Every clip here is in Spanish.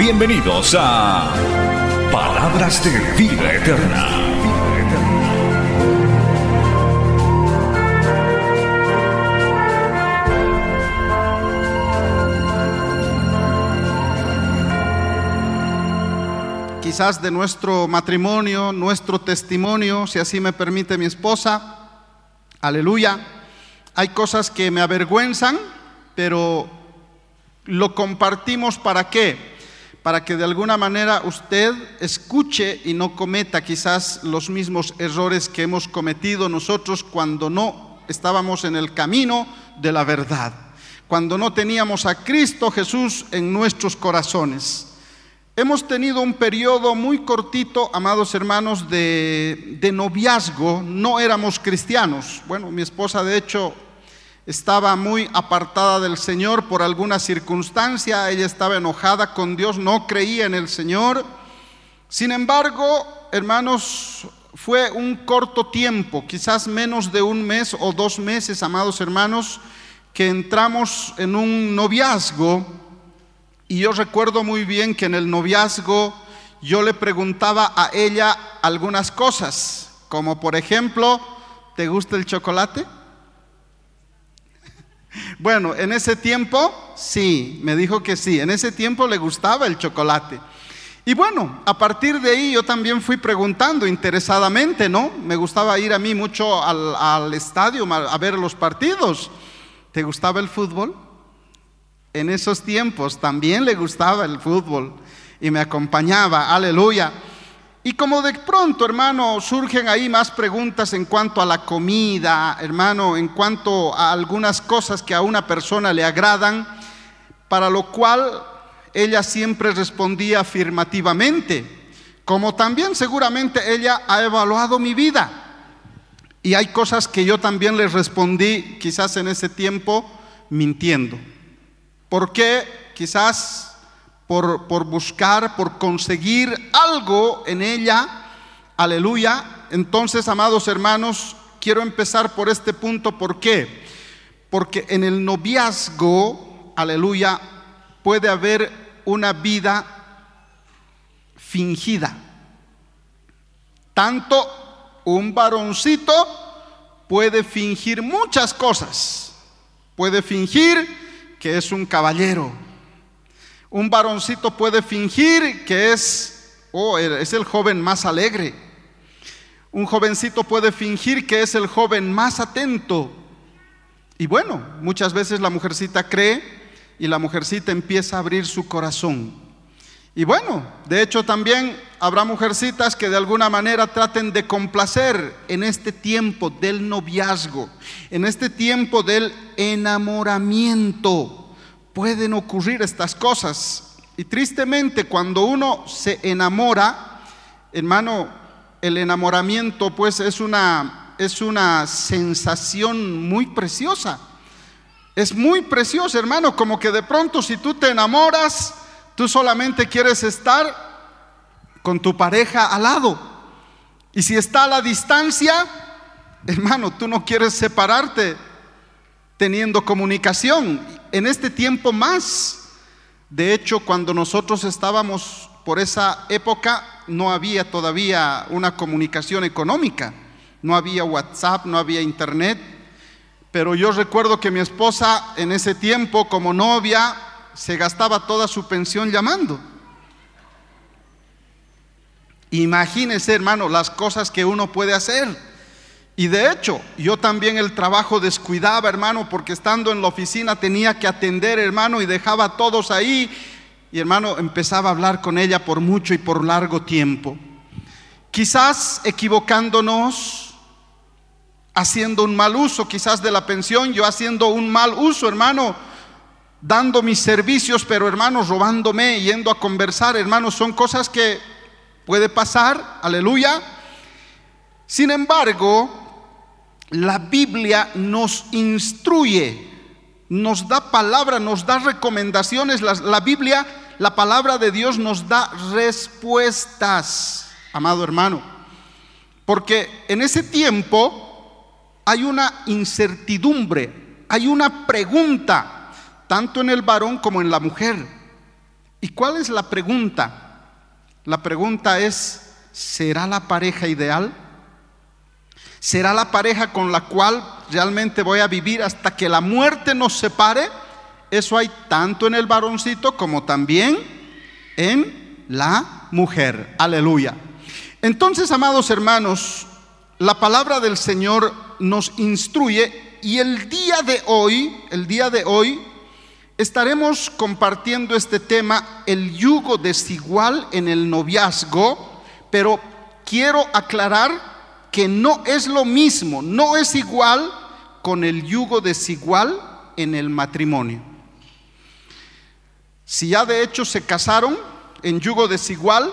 Bienvenidos a Palabras de Vida Eterna. quizás de nuestro matrimonio, nuestro testimonio, si así me permite mi esposa. Aleluya. Hay cosas que me avergüenzan, pero lo compartimos para qué? Para que de alguna manera usted escuche y no cometa quizás los mismos errores que hemos cometido nosotros cuando no estábamos en el camino de la verdad, cuando no teníamos a Cristo Jesús en nuestros corazones. Hemos tenido un periodo muy cortito, amados hermanos, de, de, noviazgo. No éramos cristianos. Bueno, mi esposa de hecho estaba muy apartada del Señor por alguna circunstancia. Ella estaba enojada con Dios, no creía en el Señor. Sin embargo, hermanos, fue un corto tiempo, quizás menos de un mes o dos meses, amados hermanos, que entramos en un noviazgo y yo recuerdo muy bien que en el noviazgo yo le preguntaba a ella algunas cosas, como por ejemplo, ¿te gusta el chocolate? Bueno, en ese tiempo sí, me dijo que sí, en ese tiempo le gustaba el chocolate. Y bueno, a partir de ahí yo también fui preguntando interesadamente, ¿no? Me gustaba ir a mí mucho al, estadio a ver los partidos. ¿Te gustaba el fútbol? En esos tiempos también le gustaba el fútbol y me acompañaba, aleluya. Y como de pronto, hermano, surgen ahí más preguntas en cuanto a la comida, hermano, en cuanto a algunas cosas que a una persona le agradan, para lo cual ella siempre respondía afirmativamente, como también seguramente ella ha evaluado mi vida. Y hay cosas que yo también le respondí quizás en ese tiempo mintiendo. ¿Por qué? Quizás por, por buscar, por conseguir algo en ella. Aleluya. Entonces, amados hermanos, quiero empezar por este punto. ¿Por qué? Porque en el noviazgo, aleluya, puede haber una vida fingida. Tanto un varoncito puede fingir muchas cosas. Puede fingir que es un caballero. Un varoncito puede fingir que es, oh, es el joven más alegre. Un jovencito puede fingir que es el joven más atento. Y bueno, muchas veces la mujercita cree y la mujercita empieza a abrir su corazón. Y bueno, de hecho también habrá mujercitas que de alguna manera traten de complacer en este tiempo del noviazgo, en este tiempo del enamoramiento. Pueden ocurrir estas cosas. Y tristemente cuando uno se enamora, hermano, el enamoramiento pues es una, es una sensación muy preciosa. Es muy preciosa, hermano, como que de pronto si tú te enamoras, Tú solamente quieres estar con tu pareja al lado. Y si está a la distancia, hermano, tú no quieres separarte teniendo comunicación. En este tiempo más. De hecho, cuando nosotros estábamos por esa época, no había todavía una comunicación económica. No había WhatsApp, no había internet. Pero yo recuerdo que mi esposa en ese tiempo, como novia, se gastaba toda su pensión llamando. Imagínese, hermano, las cosas que uno puede hacer. Y de hecho, yo también el trabajo descuidaba, hermano, porque estando en la oficina tenía que atender, hermano, y dejaba a todos ahí. Y hermano, empezaba a hablar con ella por mucho y por largo tiempo. Quizás equivocándonos, haciendo un mal uso, quizás de la pensión, yo haciendo un mal uso, hermano, dando mis servicios, pero hermanos, robándome, yendo a conversar, hermanos, son cosas que puede pasar, aleluya. Sin embargo, la Biblia nos instruye, nos da palabra, nos da recomendaciones. La, Biblia, la palabra de Dios nos da respuestas, amado hermano. Porque en ese tiempo hay una incertidumbre, hay una pregunta, tanto en el varón como en la mujer. ¿Y cuál es la pregunta? La pregunta es, ¿será la pareja ideal? ¿Será la pareja con la cual realmente voy a vivir hasta que la muerte nos separe? Eso hay tanto en el varoncito como también en la mujer. Aleluya. Entonces, amados hermanos, la palabra del Señor nos instruye y el día de hoy, el día de hoy, estaremos compartiendo este tema, el yugo desigual en el noviazgo, pero quiero aclarar que no es lo mismo, no es igual con el yugo desigual en el matrimonio. Si ya de hecho se casaron en yugo desigual,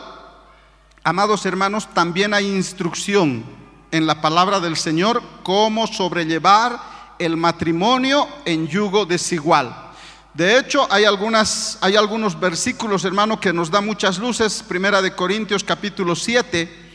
amados hermanos, también hay instrucción en la palabra del Señor cómo sobrellevar el matrimonio en yugo desigual. De hecho, hay, algunas, hay algunos versículos, hermano, que nos da muchas luces. Primera de Corintios capítulo 7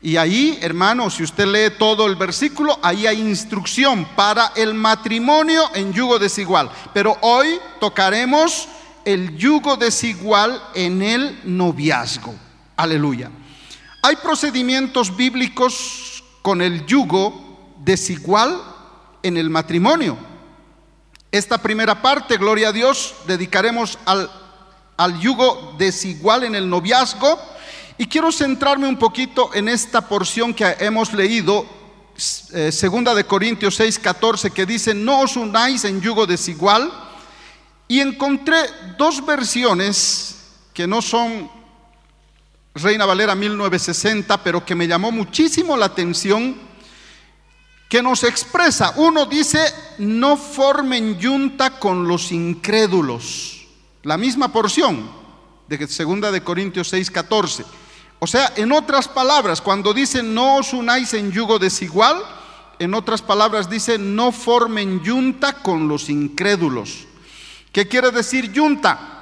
y ahí, hermano, si usted lee todo el versículo, ahí hay instrucción para el matrimonio en yugo desigual. Pero hoy tocaremos el yugo desigual en el noviazgo. Aleluya. Hay procedimientos bíblicos con el yugo desigual en el matrimonio. Esta primera parte, gloria a Dios, dedicaremos al, al yugo desigual en el noviazgo y quiero centrarme un poquito en esta porción que hemos leído, eh, segunda de Corintios 6, 14, que dice, no os unáis en yugo desigual. Y encontré dos versiones que no son Reina Valera 1960, pero que me llamó muchísimo la atención, que nos expresa, uno dice, no formen yunta con los incrédulos, la misma porción de segunda de Corintios 6, 14. O sea, en otras palabras, cuando dice no os unáis en yugo desigual, en otras palabras dice no formen yunta con los incrédulos. ¿Qué quiere decir yunta?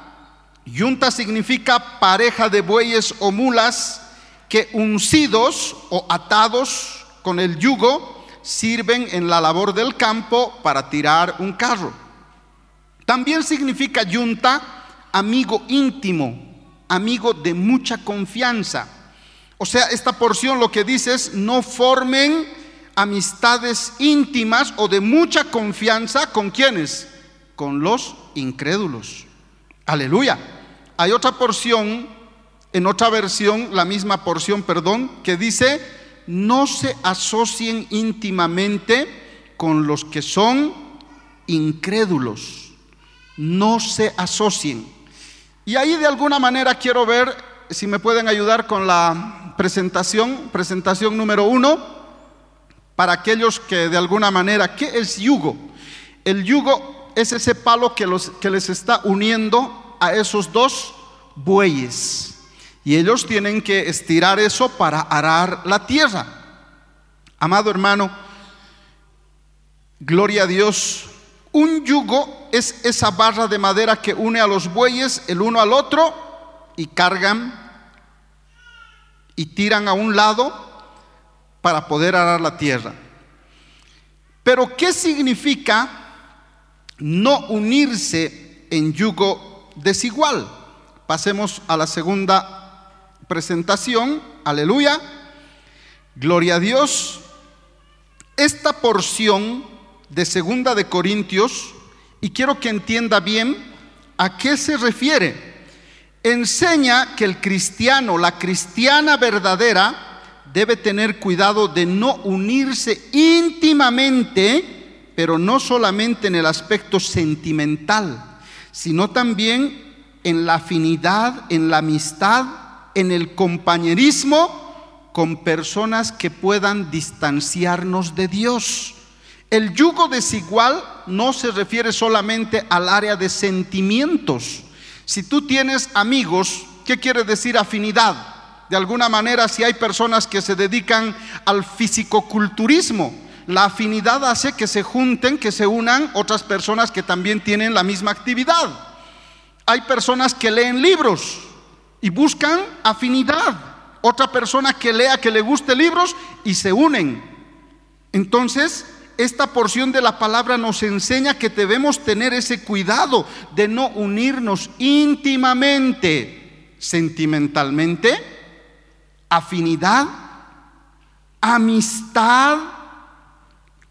Yunta significa pareja de bueyes o mulas que uncidos o atados con el yugo sirven en la labor del campo para tirar un carro. También significa yunta amigo íntimo, amigo de mucha confianza. O sea, esta porción lo que dice es, no formen amistades íntimas o de mucha confianza con quienes? Con los incrédulos. Aleluya. Hay otra porción, en otra versión, la misma porción, perdón, que dice, no se asocien íntimamente con los que son incrédulos. No se asocien. Y ahí de alguna manera quiero ver si me pueden ayudar con la presentación, presentación número uno, para aquellos que de alguna manera, ¿qué es yugo? El yugo es ese palo que, los, que les está uniendo a esos dos bueyes. Y ellos tienen que estirar eso para arar la tierra. Amado hermano, gloria a Dios un yugo es esa barra de madera que une a los bueyes el uno al otro y cargan y tiran a un lado para poder arar la tierra. Pero ¿qué significa no unirse en yugo desigual? Pasemos a la segunda presentación. Aleluya. Gloria a Dios. Esta porción de Segunda de Corintios y quiero que entienda bien a qué se refiere. Enseña que el cristiano, la cristiana verdadera, debe tener cuidado de no unirse íntimamente, pero no solamente en el aspecto sentimental, sino también en la afinidad, en la amistad, en el compañerismo con personas que puedan distanciarnos de Dios. El yugo desigual no se refiere solamente al área de sentimientos. Si tú tienes amigos, ¿qué quiere decir afinidad? De alguna manera, si hay personas que se dedican al fisicoculturismo, la afinidad hace que se junten, que se unan otras personas que también tienen la misma actividad. Hay personas que leen libros y buscan afinidad. Otra persona que lea, que le guste libros y se unen. Entonces, esta porción de la palabra nos enseña que debemos tener ese cuidado de no unirnos íntimamente, sentimentalmente, afinidad, amistad,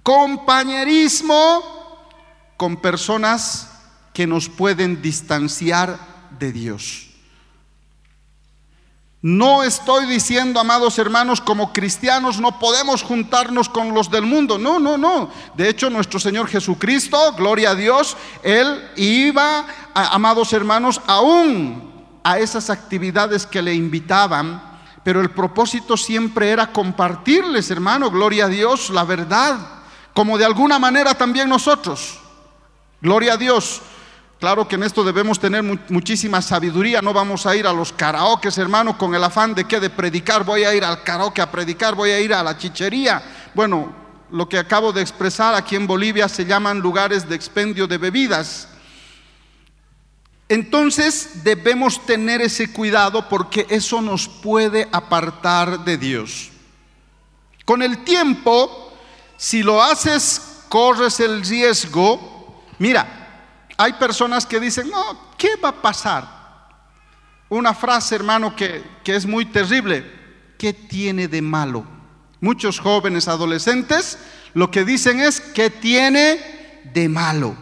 compañerismo con personas que nos pueden distanciar de Dios. No estoy diciendo, amados hermanos, como cristianos no podemos juntarnos con los del mundo. No, no, no. De hecho, nuestro Señor Jesucristo, gloria a Dios, Él iba, amados hermanos, aún a esas actividades que le invitaban, pero el propósito siempre era compartirles, hermano, gloria a Dios, la verdad, como de alguna manera también nosotros. Gloria a Dios. Claro que en esto debemos tener muchísima sabiduría, no vamos a ir a los karaokes, hermano, con el afán de que de predicar, voy a ir al karaoke a predicar, voy a ir a la chichería. Bueno, lo que acabo de expresar aquí en Bolivia se llaman lugares de expendio de bebidas. Entonces debemos tener ese cuidado porque eso nos puede apartar de Dios. Con el tiempo, si lo haces, corres el riesgo. Mira, hay personas que dicen, no, ¿qué va a pasar? Una frase, hermano, que, que es muy terrible. ¿Qué tiene de malo? Muchos jóvenes adolescentes lo que dicen es, ¿qué tiene de malo?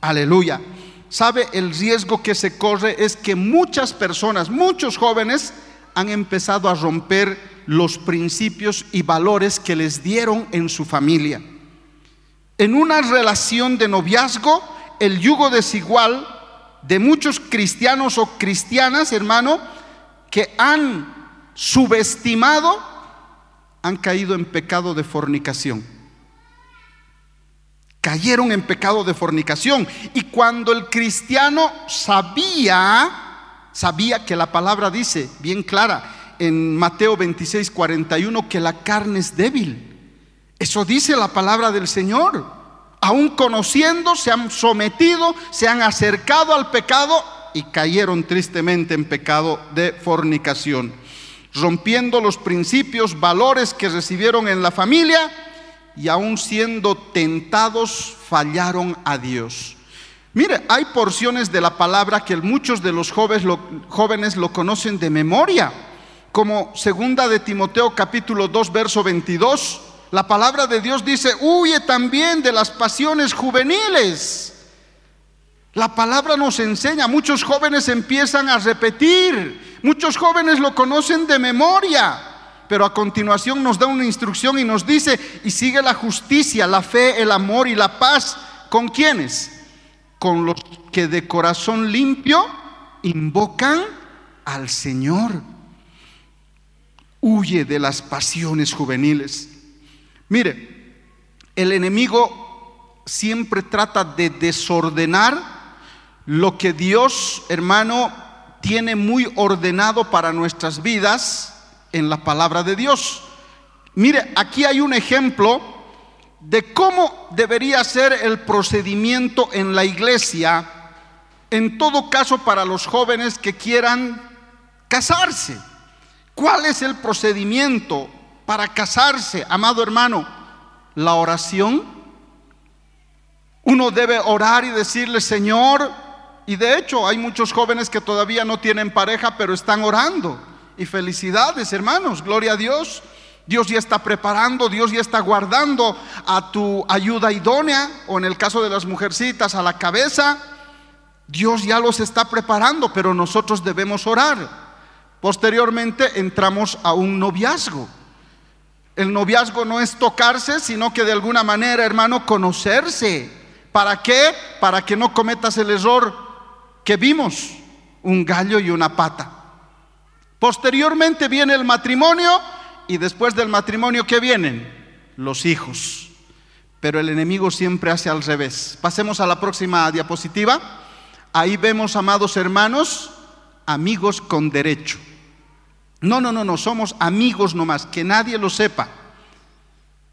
Aleluya. ¿Sabe? El riesgo que se corre es que muchas personas, muchos jóvenes, han empezado a romper los principios y valores que les dieron en su familia. En una relación de noviazgo, el yugo desigual de muchos cristianos o cristianas, hermano, que han subestimado, han caído en pecado de fornicación. Cayeron en pecado de fornicación. Y cuando el cristiano sabía, sabía que la palabra dice bien clara en Mateo 26, 41, que la carne es débil. Eso dice la palabra del Señor aún conociendo, se han sometido, se han acercado al pecado y cayeron tristemente en pecado de fornicación, rompiendo los principios, valores que recibieron en la familia y aún siendo tentados fallaron a Dios. Mire, hay porciones de la palabra que muchos de los jóvenes lo, jóvenes lo conocen de memoria, como segunda de Timoteo capítulo 2 verso 22 la palabra de Dios dice, huye también de las pasiones juveniles. La palabra nos enseña, muchos jóvenes empiezan a repetir, muchos jóvenes lo conocen de memoria, pero a continuación nos da una instrucción y nos dice, y sigue la justicia, la fe, el amor y la paz. ¿Con quiénes? Con los que de corazón limpio invocan al Señor. Huye de las pasiones juveniles. Mire, el enemigo siempre trata de desordenar lo que Dios, hermano, tiene muy ordenado para nuestras vidas en la palabra de Dios. Mire, aquí hay un ejemplo de cómo debería ser el procedimiento en la iglesia, en todo caso para los jóvenes que quieran casarse. ¿Cuál es el procedimiento? Para casarse, amado hermano, la oración. Uno debe orar y decirle, Señor, y de hecho hay muchos jóvenes que todavía no tienen pareja, pero están orando. Y felicidades, hermanos, gloria a Dios. Dios ya está preparando, Dios ya está guardando a tu ayuda idónea, o en el caso de las mujercitas, a la cabeza. Dios ya los está preparando, pero nosotros debemos orar. Posteriormente entramos a un noviazgo. El noviazgo no es tocarse, sino que de alguna manera, hermano, conocerse. ¿Para qué? Para que no cometas el error que vimos, un gallo y una pata. Posteriormente viene el matrimonio y después del matrimonio, ¿qué vienen? Los hijos. pero el enemigo siempre hace al revés. Pasemos a la próxima diapositiva. Ahí vemos, amados hermanos, amigos con derecho. No, no, no, no, somos amigos nomás, que nadie lo sepa.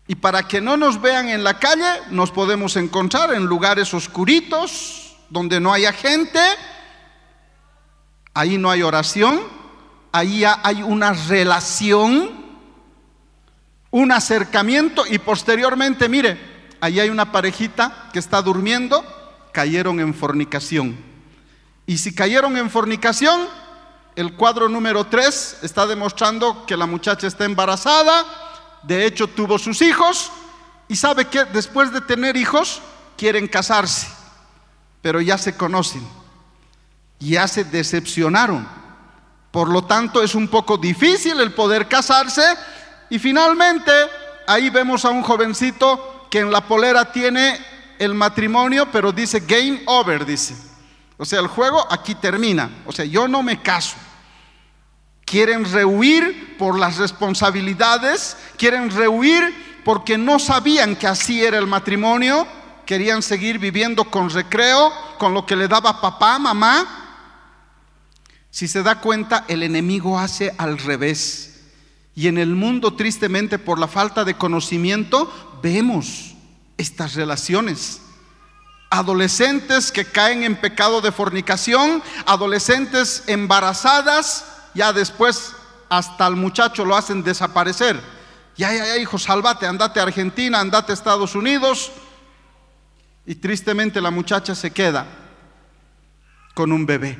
Y para que no nos vean en la calle, nos podemos encontrar en lugares oscuritos, donde no haya gente, ahí no hay oración, ahí hay una relación, un acercamiento y posteriormente, mire, ahí hay una parejita que está durmiendo, cayeron en fornicación. Y si cayeron en fornicación, el cuadro número 3 está demostrando que la muchacha está embarazada, de hecho tuvo sus hijos y sabe que después de tener hijos quieren casarse, pero ya se conocen, ya se decepcionaron. Por lo tanto es un poco difícil el poder casarse y finalmente ahí vemos a un jovencito que en la polera tiene el matrimonio, pero dice game over, dice. O sea, el juego aquí termina. O sea, yo no me caso quieren rehuir por las responsabilidades, quieren rehuir porque no sabían que así era el matrimonio, querían seguir viviendo con recreo, con lo que le daba papá, mamá. Si se da cuenta, el enemigo hace al revés. Y en el mundo, tristemente, por la falta de conocimiento, vemos estas relaciones. Adolescentes que caen en pecado de fornicación, adolescentes embarazadas, ya después hasta el muchacho lo hacen desaparecer. Ya, ya, ya, hijo, salvate, andate a Argentina, andate a Estados Unidos. Y tristemente la muchacha se queda con un bebé.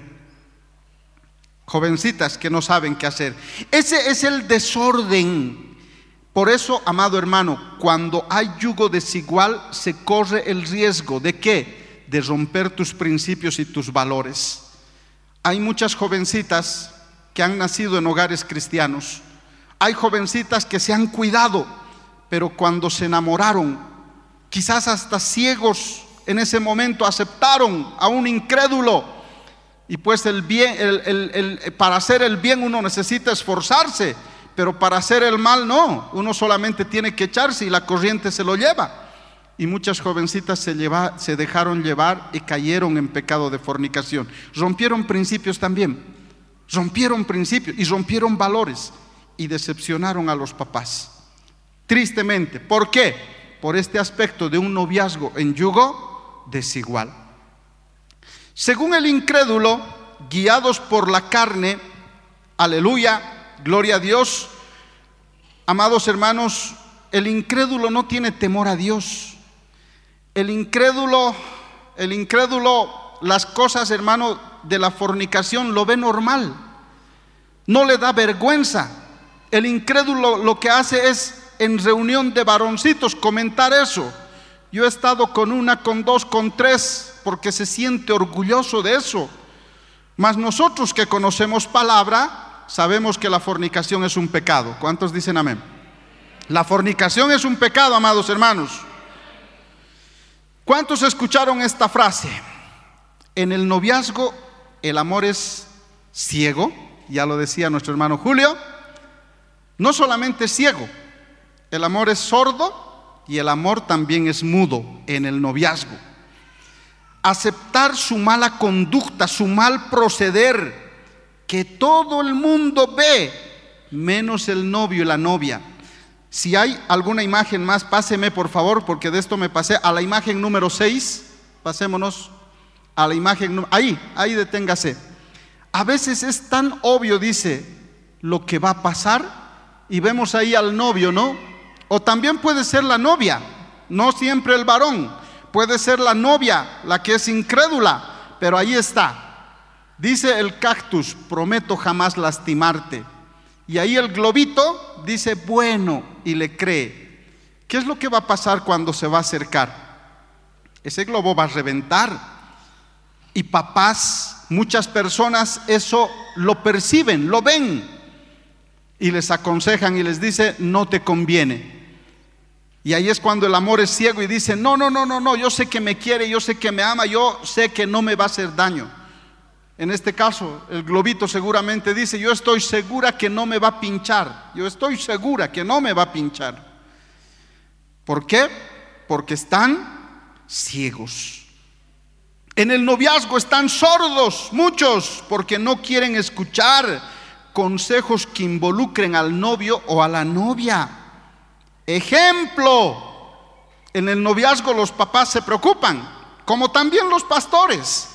Jovencitas que no saben qué hacer. Ese es el desorden. Por eso, amado hermano, cuando hay yugo desigual, se corre el riesgo de qué? De romper tus principios y tus valores. Hay muchas jovencitas que han nacido en hogares cristianos. Hay jovencitas que se han cuidado, pero cuando se enamoraron, quizás hasta ciegos en ese momento aceptaron a un incrédulo. Y pues el bien, para hacer el bien uno necesita esforzarse, pero para hacer el mal no. Uno solamente tiene que echarse y la corriente se lo lleva. Y muchas jovencitas se, se dejaron llevar y cayeron en pecado de fornicación. Rompieron principios también rompieron principios y rompieron valores y decepcionaron a los papás. Tristemente, ¿por qué? Por este aspecto de un noviazgo en yugo desigual. Según el incrédulo, guiados por la carne, aleluya, gloria a Dios, amados hermanos, el incrédulo no tiene temor a Dios. El incrédulo, el incrédulo, las cosas, hermano, de la fornicación lo ve normal, no le da vergüenza. El incrédulo lo que hace es en reunión de varoncitos comentar eso. Yo he estado con una, con dos, con tres, porque se siente orgulloso de eso. Mas nosotros que conocemos palabra, sabemos que la fornicación es un pecado. ¿Cuántos dicen amén? La fornicación es un pecado, amados hermanos. ¿Cuántos escucharon esta frase? En el noviazgo el amor es ciego, ya lo decía nuestro hermano Julio, no solamente es ciego, el amor es sordo y el amor también es mudo en el noviazgo. Aceptar su mala conducta, su mal proceder, que todo el mundo ve, menos el novio y la novia. Si hay alguna imagen más, páseme por favor, porque de esto me pasé a la imagen número 6. Pasémonos a la imagen, ahí, ahí deténgase. A veces es tan obvio, dice, lo que va a pasar y vemos ahí al novio, ¿no? O también puede ser la novia, no siempre el varón, puede ser la novia, la que es incrédula, pero ahí está. Dice el cactus, prometo jamás lastimarte. Y ahí el globito dice, bueno, y le cree. ¿Qué es lo que va a pasar cuando se va a acercar? Ese globo va a reventar y papás, muchas personas eso lo perciben, lo ven y les aconsejan y les dice, no te conviene. Y ahí es cuando el amor es ciego y dice, no, no, no, no, no, yo sé que me quiere, yo sé que me ama, yo sé que no me va a hacer daño. En este caso, el globito seguramente dice, yo estoy segura que no me va a pinchar, yo estoy segura que no me va a pinchar. ¿Por qué? Porque están ciegos. En el noviazgo están sordos muchos porque no quieren escuchar consejos que involucren al novio o a la novia. Ejemplo, en el noviazgo los papás se preocupan, como también los pastores.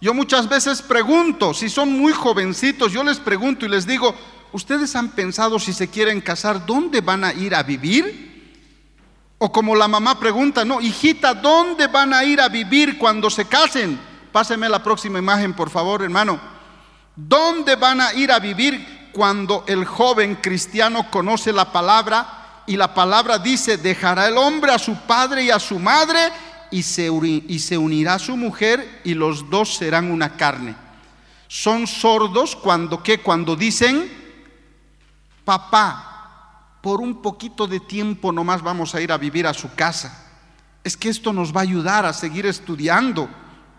Yo muchas veces pregunto, si son muy jovencitos, yo les pregunto y les digo, ¿ustedes han pensado si se quieren casar, dónde van a ir a vivir? O como la mamá pregunta, no, hijita, ¿dónde van a ir a vivir cuando se casen? Páseme la próxima imagen, por favor, hermano. ¿Dónde van a ir a vivir cuando el joven cristiano conoce la palabra y la palabra dice, dejará el hombre a su padre y a su madre y se, y se unirá a su mujer y los dos serán una carne? Son sordos cuando ¿qué? Cuando dicen, papá, por un poquito de tiempo nomás vamos a ir a vivir a su casa. Es que esto nos va a ayudar a seguir estudiando.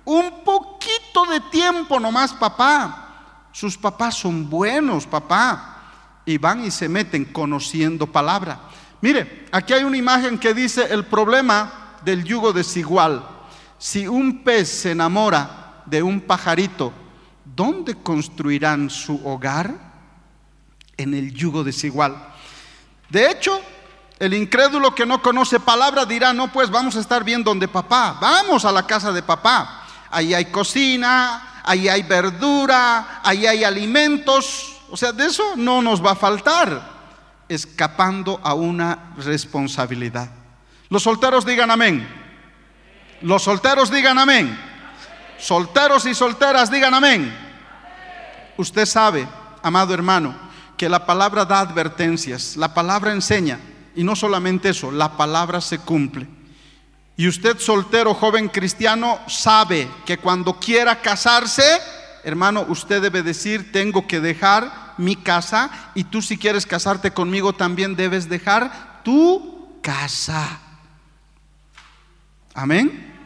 Un poquito de tiempo nomás, papá. Sus papás son buenos, papá. Y van y se meten conociendo palabra. Mire, aquí hay una imagen que dice el problema del yugo desigual. Si un pez se enamora de un pajarito, ¿dónde construirán su hogar? En el yugo desigual. De hecho, el incrédulo que no conoce palabra dirá, no, pues vamos a estar bien donde papá, vamos a la casa de papá. Ahí hay cocina, ahí hay verdura, ahí hay alimentos. O sea, de eso no nos va a faltar, escapando a una responsabilidad. Los solteros digan amén. Los solteros digan amén. Solteros y solteras digan amén. Usted sabe, amado hermano, que la palabra da advertencias, la palabra enseña, y no solamente eso, la palabra se cumple. Y usted soltero, joven cristiano, sabe que cuando quiera casarse, hermano, usted debe decir, tengo que dejar mi casa, y tú si quieres casarte conmigo también debes dejar tu casa. Amén.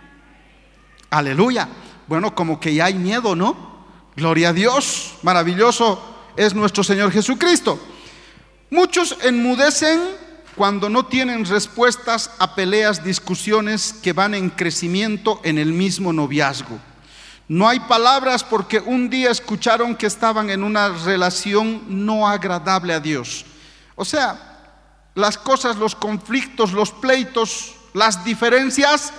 Aleluya. Bueno, como que ya hay miedo, ¿no? Gloria a Dios, maravilloso es nuestro Señor Jesucristo. Muchos enmudecen cuando no tienen respuestas a peleas, discusiones que van en crecimiento en el mismo noviazgo. No hay palabras porque un día escucharon que estaban en una relación no agradable a Dios. O sea, las cosas, los conflictos, los pleitos, las diferencias,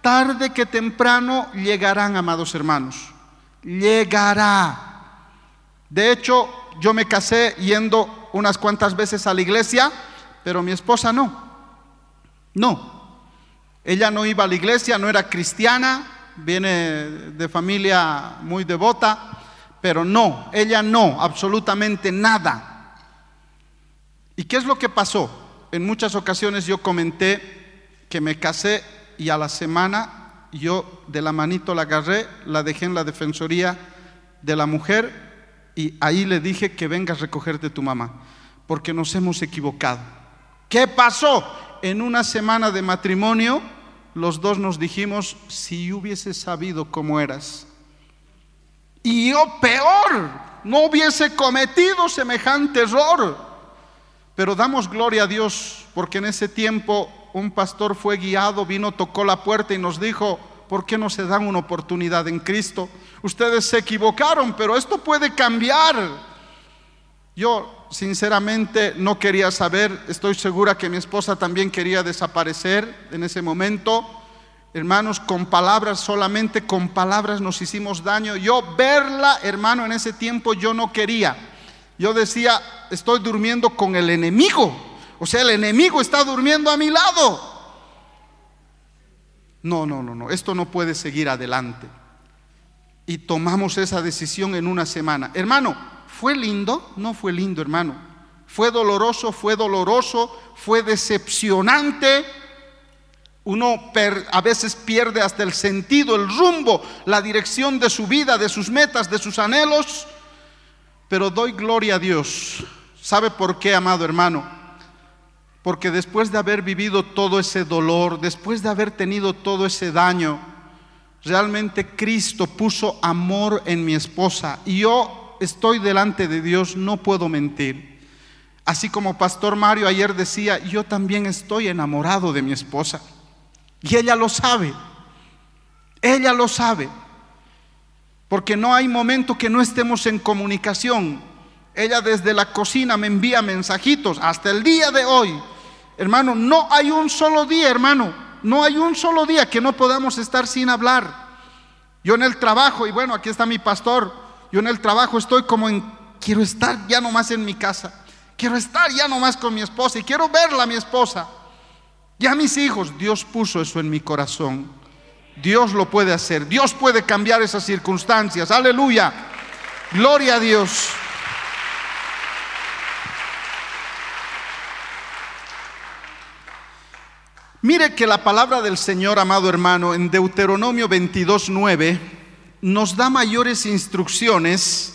tarde que temprano llegarán, amados hermanos. Llegará. De hecho, yo me casé yendo unas cuantas veces a la iglesia, pero mi esposa no. No. Ella no iba a la iglesia, no era cristiana, viene de familia muy devota, pero no, ella no, absolutamente nada. ¿Y qué es lo que pasó? En muchas ocasiones yo comenté que me casé y a la semana yo de la manito la agarré, la dejé en la defensoría de la mujer y ahí le dije que vengas a recogerte tu mamá, porque nos hemos equivocado. ¿Qué pasó? En una semana de matrimonio, los dos nos dijimos, si hubiese sabido cómo eras, y yo peor, no hubiese cometido semejante error. Pero damos gloria a Dios, porque en ese tiempo un pastor fue guiado, vino, tocó la puerta y nos dijo, ¿por qué no se dan una oportunidad en Cristo? Ustedes se equivocaron, pero esto puede cambiar. Yo sinceramente no quería saber, estoy segura que mi esposa también quería desaparecer en ese momento. Hermanos, con palabras, solamente con palabras nos hicimos daño. Yo verla, hermano, en ese tiempo yo no quería. Yo decía, estoy durmiendo con el enemigo. O sea, el enemigo está durmiendo a mi lado. No, no, no, no, esto no puede seguir adelante. Y tomamos esa decisión en una semana. Hermano, ¿fue lindo? No fue lindo, hermano. Fue doloroso, fue doloroso, fue decepcionante. Uno a veces pierde hasta el sentido, el rumbo, la dirección de su vida, de sus metas, de sus anhelos. Pero doy gloria a Dios. ¿Sabe por qué, amado hermano? Porque después de haber vivido todo ese dolor, después de haber tenido todo ese daño, realmente Cristo puso amor en mi esposa. Y yo estoy delante de Dios, no puedo mentir. Así como Pastor Mario ayer decía, yo también estoy enamorado de mi esposa. Y ella lo sabe. Ella lo sabe. Porque no hay momento que no estemos en comunicación. Ella desde la cocina me envía mensajitos hasta el día de hoy. Hermano, no hay un solo día, hermano. No hay un solo día que no podamos estar sin hablar. Yo en el trabajo, y bueno, aquí está mi pastor, yo en el trabajo estoy como en, quiero estar ya nomás en mi casa. Quiero estar ya nomás con mi esposa y quiero verla a mi esposa. Ya mis hijos, Dios puso eso en mi corazón. Dios lo puede hacer. Dios puede cambiar esas circunstancias. Aleluya. Gloria a Dios. Mire que la palabra del Señor, amado hermano, en Deuteronomio 22.9 nos da mayores instrucciones.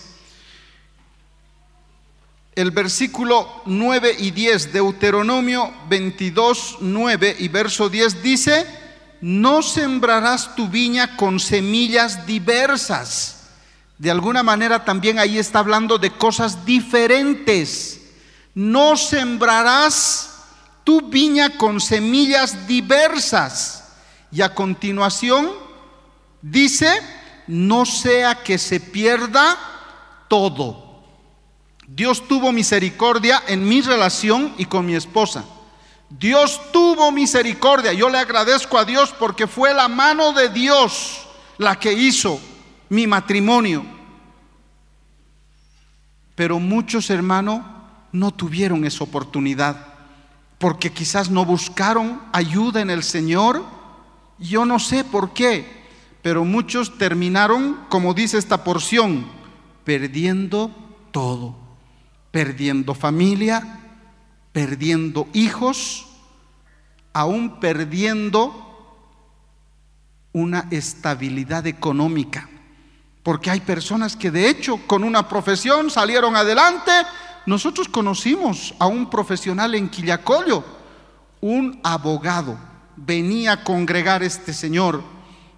El versículo 9 y 10, Deuteronomio 22, 9 y verso 10 dice, no sembrarás tu viña con semillas diversas. De alguna manera también ahí está hablando de cosas diferentes. No sembrarás tu viña con semillas diversas. Y a continuación dice, no sea que se pierda todo. Dios tuvo misericordia en mi relación y con mi esposa. Dios tuvo misericordia. Yo le agradezco a Dios porque fue la mano de Dios la que hizo mi matrimonio. Pero muchos hermanos no tuvieron esa oportunidad porque quizás no buscaron ayuda en el Señor. Yo no sé por qué, pero muchos terminaron, como dice esta porción, perdiendo todo, perdiendo familia, perdiendo hijos, aún perdiendo una estabilidad económica. Porque hay personas que de hecho con una profesión salieron adelante. Nosotros conocimos a un profesional en Quillacollo, un abogado. Venía a congregar este señor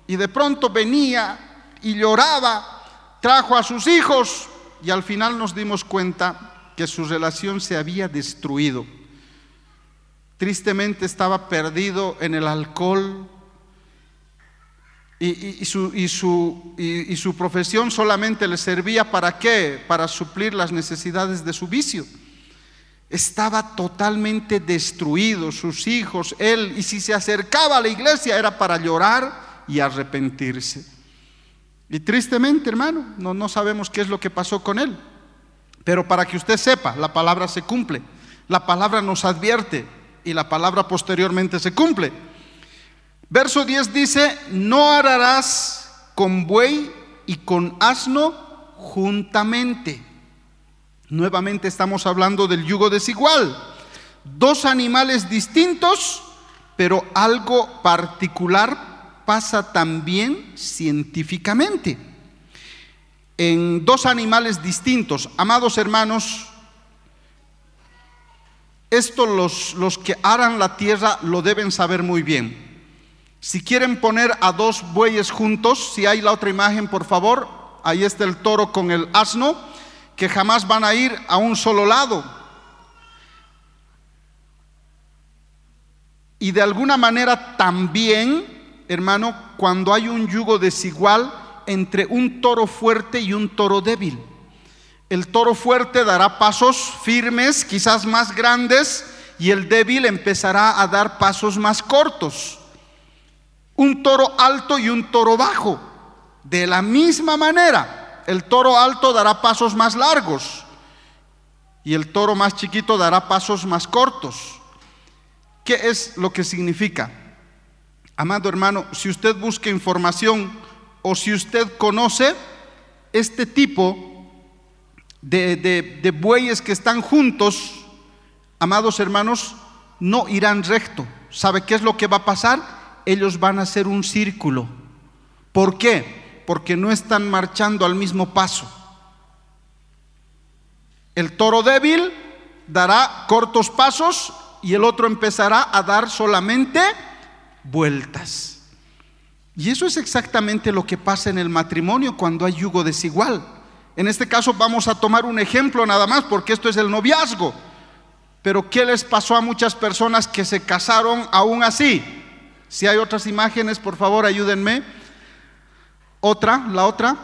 y de pronto venía y lloraba, trajo a sus hijos y al final nos dimos cuenta que su relación se había destruido. Tristemente estaba perdido en el alcohol y, su, y, su, y su profesión solamente le servía para qué? Para suplir las necesidades de su vicio. Estaba totalmente destruido, sus hijos, él, y si se acercaba a la iglesia era para llorar y arrepentirse. Y tristemente, hermano, no, no sabemos qué es lo que pasó con él. Pero para que usted sepa, la palabra se cumple. La palabra nos advierte y la palabra posteriormente se cumple. Verso 10 dice, no ararás con buey y con asno juntamente. Nuevamente estamos hablando del yugo desigual. Dos animales distintos, pero algo particular pasa también científicamente en dos animales distintos. Amados hermanos, esto los, los que aran la tierra lo deben saber muy bien. Si quieren poner a dos bueyes juntos, si hay la otra imagen, por favor, ahí está el toro con el asno, que jamás van a ir a un solo lado. Y de alguna manera también, hermano, cuando hay un yugo desigual, entre un toro fuerte y un toro débil. El toro fuerte dará pasos firmes, quizás más grandes, y el débil empezará a dar pasos más cortos. Un toro alto y un toro bajo. De la misma manera, el toro alto dará pasos más largos y el toro más chiquito dará pasos más cortos. ¿Qué es lo que significa? Amado hermano, si usted busca información o si usted conoce este tipo de, bueyes que están juntos, amados hermanos, no irán recto. ¿Sabe qué es lo que va a pasar? Ellos van a hacer un círculo. ¿Por qué? Porque no están marchando al mismo paso. El toro débil dará cortos pasos y el otro empezará a dar solamente vueltas. Y eso es exactamente lo que pasa en el matrimonio cuando hay yugo desigual. En este caso vamos a tomar un ejemplo nada más porque esto es el noviazgo. Pero ¿qué les pasó a muchas personas que se casaron aún así? Si hay otras imágenes, por favor, ayúdenme. Otra, la otra.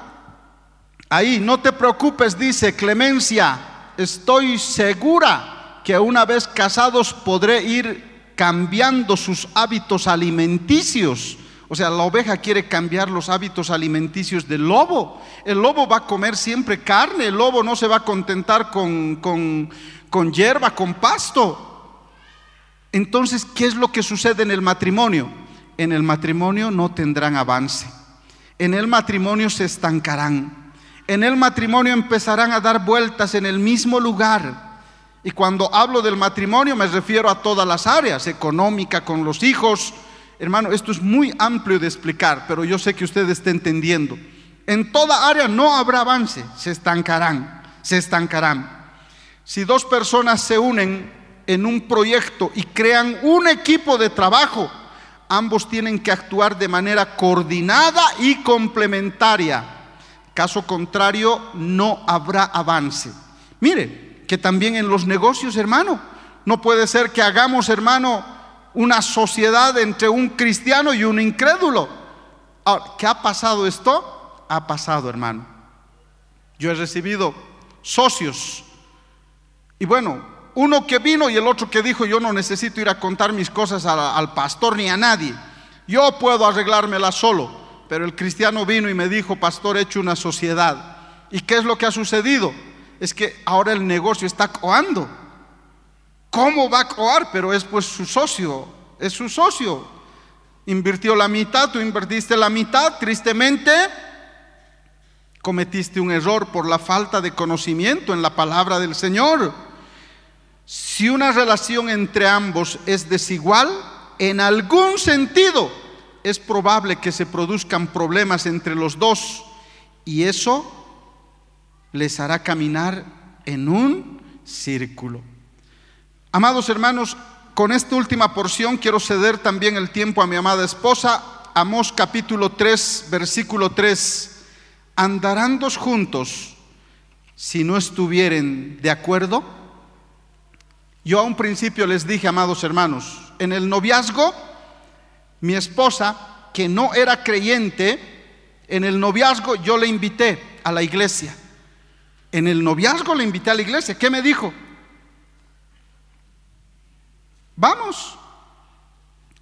Ahí, no te preocupes, dice Clemencia, estoy segura que una vez casados podré ir cambiando sus hábitos alimenticios. O sea, la oveja quiere cambiar los hábitos alimenticios del lobo. El lobo va a comer siempre carne, el lobo no se va a contentar con, con, con hierba, con pasto. Entonces, ¿qué es lo que sucede en el matrimonio? En el matrimonio no tendrán avance. En el matrimonio se estancarán. En el matrimonio empezarán a dar vueltas en el mismo lugar. Y cuando hablo del matrimonio me refiero a todas las áreas, económica, con los hijos. Hermano, esto es muy amplio de explicar, pero yo sé que usted está entendiendo. En toda área no habrá avance, se estancarán, se estancarán. Si dos personas se unen en un proyecto y crean un equipo de trabajo, ambos tienen que actuar de manera coordinada y complementaria. Caso contrario, no habrá avance. Mire, que también en los negocios, hermano, no puede ser que hagamos, hermano, una sociedad entre un cristiano y un incrédulo. Ahora, ¿qué ha pasado esto? Ha pasado, hermano. Yo he recibido socios. Y bueno, uno que vino y el otro que dijo, yo no necesito ir a contar mis cosas al, pastor ni a nadie. Yo puedo arreglármela solo. Pero el cristiano vino y me dijo, pastor, he hecho una sociedad. ¿Y qué es lo que ha sucedido? Es que ahora el negocio está coando. ¿Cómo va a coar? Pero es pues su socio, es su socio. Invirtió la mitad, tú invertiste la mitad, tristemente cometiste un error por la falta de conocimiento en la palabra del Señor. Si una relación entre ambos es desigual, en algún sentido es probable que se produzcan problemas entre los dos y eso les hará caminar en un círculo. Amados hermanos, con esta última porción quiero ceder también el tiempo a mi amada esposa. Amós capítulo 3, versículo 3. ¿Andarán dos juntos si no estuvieren de acuerdo? Yo a un principio les dije, amados hermanos, en el noviazgo, mi esposa, que no era creyente, en el noviazgo yo le invité a la iglesia. En el noviazgo le invité a la iglesia. ¿Qué me dijo? Vamos,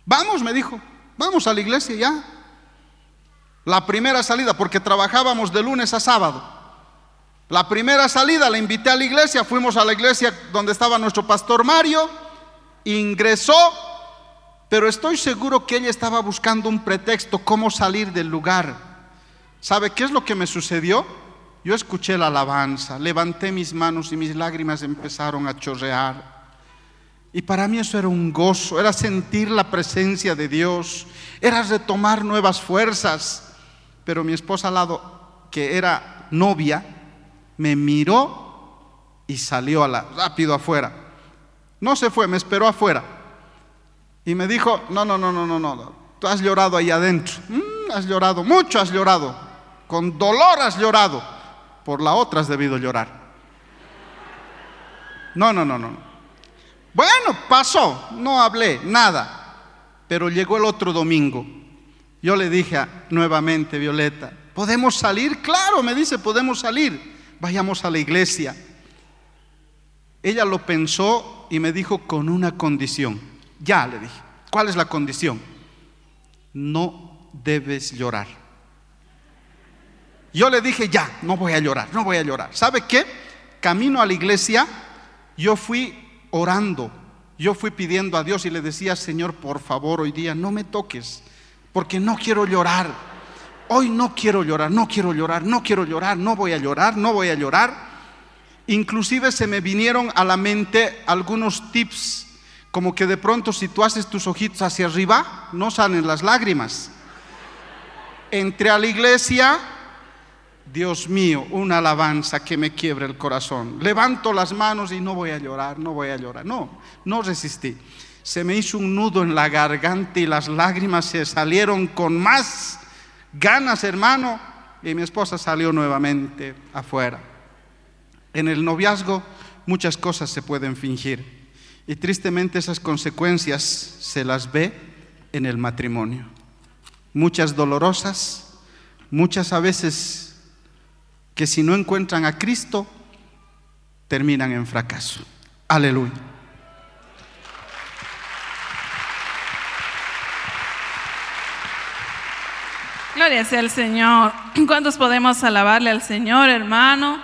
vamos, me dijo, vamos a la iglesia ya. La primera salida, porque trabajábamos de lunes a sábado. La primera salida la invité a la iglesia, fuimos a la iglesia donde estaba nuestro pastor Mario, ingresó, pero estoy seguro que ella estaba buscando un pretexto, cómo salir del lugar. ¿Sabe qué es lo que me sucedió? Yo escuché la alabanza, levanté mis manos y mis lágrimas empezaron a chorrear. Y para mí eso era un gozo, era sentir la presencia de Dios, era retomar nuevas fuerzas. Pero mi esposa al lado, que era novia, me miró y salió rápido afuera. No se fue, me esperó afuera. Y me dijo, no, no, no, no, no, no, tú has llorado ahí adentro. Mm, has llorado, mucho has llorado. Con dolor has llorado. Por la otra has debido llorar. No, no, no, no. Bueno, pasó, no hablé, nada. Pero llegó el otro domingo. Yo le dije nuevamente, Violeta, ¿podemos salir? Claro, me dice, podemos salir vayamos a la iglesia. Ella lo pensó y me dijo con una condición. Ya le dije, ¿cuál es la condición? No debes llorar. Yo le dije, ya, no voy a llorar, no voy a llorar. ¿Sabe qué? Camino a la iglesia, yo fui orando, yo fui pidiendo a Dios y le decía, Señor, por favor, hoy día no me toques, porque no quiero llorar hoy no quiero llorar, no quiero llorar, no quiero llorar, no voy a llorar, no voy a llorar. Inclusive se me vinieron a la mente algunos tips, como que de pronto si tú haces tus ojitos hacia arriba, no salen las lágrimas. Entré a la iglesia, Dios mío, una alabanza que me quiebre el corazón. Levanto las manos y no voy a llorar, no voy a llorar. No, no resistí. Se me hizo un nudo en la garganta y las lágrimas se salieron con más ganas, hermano, y mi esposa salió nuevamente afuera. En el noviazgo muchas cosas se pueden fingir y tristemente esas consecuencias se las ve en el matrimonio. Muchas dolorosas, muchas a veces que si no encuentran a Cristo, terminan en fracaso. Aleluya. Gloria sea al Señor. ¿Cuántos podemos alabarle al Señor, hermano?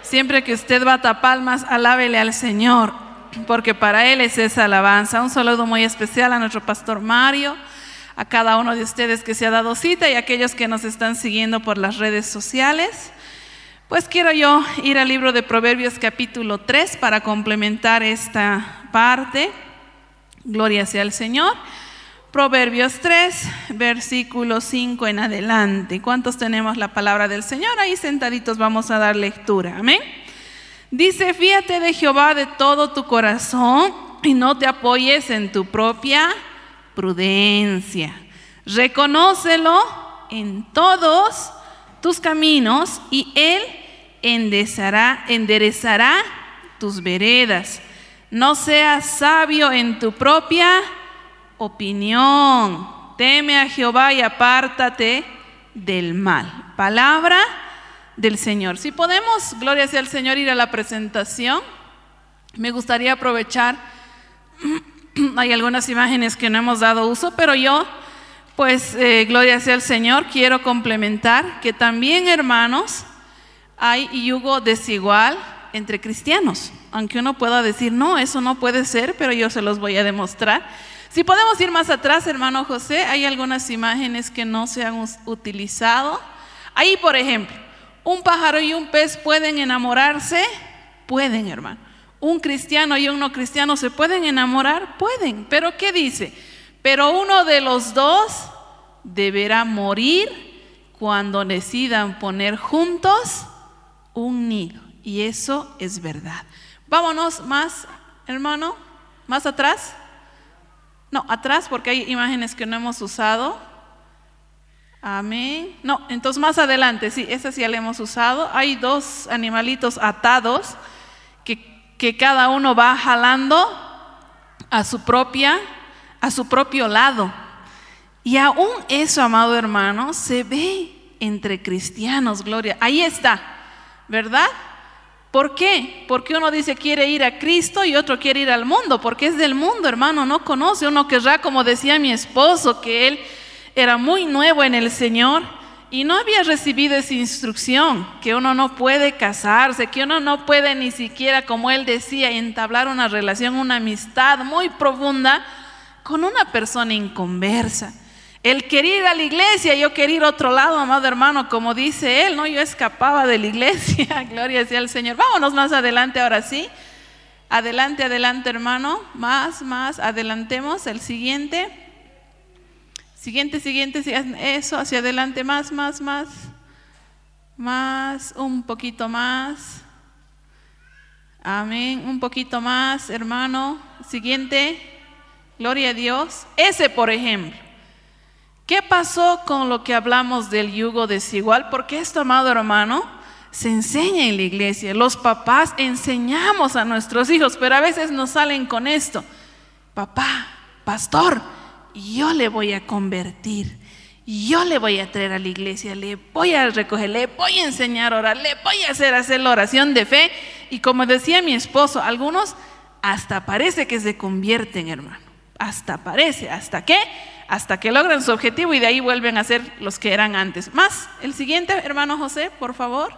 Siempre que usted bata palmas, alábele al Señor, porque para Él es esa alabanza. Un saludo muy especial a nuestro pastor Mario, a cada uno de ustedes que se ha dado cita y a aquellos que nos están siguiendo por las redes sociales. Pues quiero yo ir al libro de Proverbios capítulo 3 para complementar esta parte. Gloria sea al Señor. Proverbios 3, versículo 5 en adelante. ¿Cuántos tenemos la palabra del Señor? Ahí sentaditos vamos a dar lectura. Amén. Dice, fíjate de Jehová de todo tu corazón y no te apoyes en tu propia prudencia. Reconócelo en todos tus caminos y Él enderezará, enderezará tus veredas. No seas sabio en tu propia opinión. Teme a Jehová y apártate del mal. Palabra del Señor. Si podemos, gloria sea al Señor, ir a la presentación, me gustaría aprovechar, hay algunas imágenes que no hemos dado uso, pero yo, pues, eh, gloria sea al Señor, quiero complementar que también, hermanos, hay yugo desigual entre cristianos. Aunque uno pueda decir, no, eso no puede ser, pero yo se los voy a demostrar. Si podemos ir más atrás, hermano José, hay algunas imágenes que no se han utilizado. Ahí, por ejemplo, un pájaro y un pez pueden enamorarse, pueden, hermano. Un cristiano y un no cristiano se pueden enamorar, pueden. Pero ¿qué dice? Pero uno de los dos deberá morir cuando decidan poner juntos un nido. Y eso es verdad. Vámonos más, hermano, más atrás. No, atrás porque hay imágenes que no hemos usado. Amén. No, entonces más adelante, sí, esa sí la hemos usado. Hay dos animalitos atados que, que cada uno va jalando a su propia, a su propio lado. Y aún eso, amado hermano, se ve entre cristianos, gloria. Ahí está, ¿verdad? ¿Por qué? Porque uno dice quiere ir a Cristo y otro quiere ir al mundo, porque es del mundo, hermano, no conoce. Uno querrá, como decía mi esposo, que él era muy nuevo en el Señor y no había recibido esa instrucción, que uno no puede casarse, que uno no puede ni siquiera, como él decía, entablar una relación, una amistad muy profunda con una persona inconversa. Él quería ir a la iglesia, yo quería ir a otro lado, amado hermano, como dice él, ¿no? Yo escapaba de la iglesia, gloria sea al Señor. Vámonos más adelante ahora sí. Adelante, adelante, hermano. Más, más, adelantemos. El siguiente. Siguiente, siguiente, eso, hacia adelante, más, más, más. Más, un poquito más. Amén, un poquito más, hermano. Siguiente. Gloria a Dios. Ese, por ejemplo. ¿Qué pasó con lo que hablamos del yugo desigual? Porque esto, amado hermano, se enseña en la iglesia. Los papás enseñamos a nuestros hijos, pero a veces nos salen con esto. Papá, pastor, yo le voy a convertir. Yo le voy a traer a la iglesia, le voy a recoger, le voy a enseñar a orar, le voy a hacer hacer la oración de fe. Y como decía mi esposo, algunos hasta parece que se convierten, hermano. Hasta parece. ¿Hasta qué? Hasta que logran su objetivo y de ahí vuelven a ser los que eran antes. Más, el siguiente, hermano José, por favor.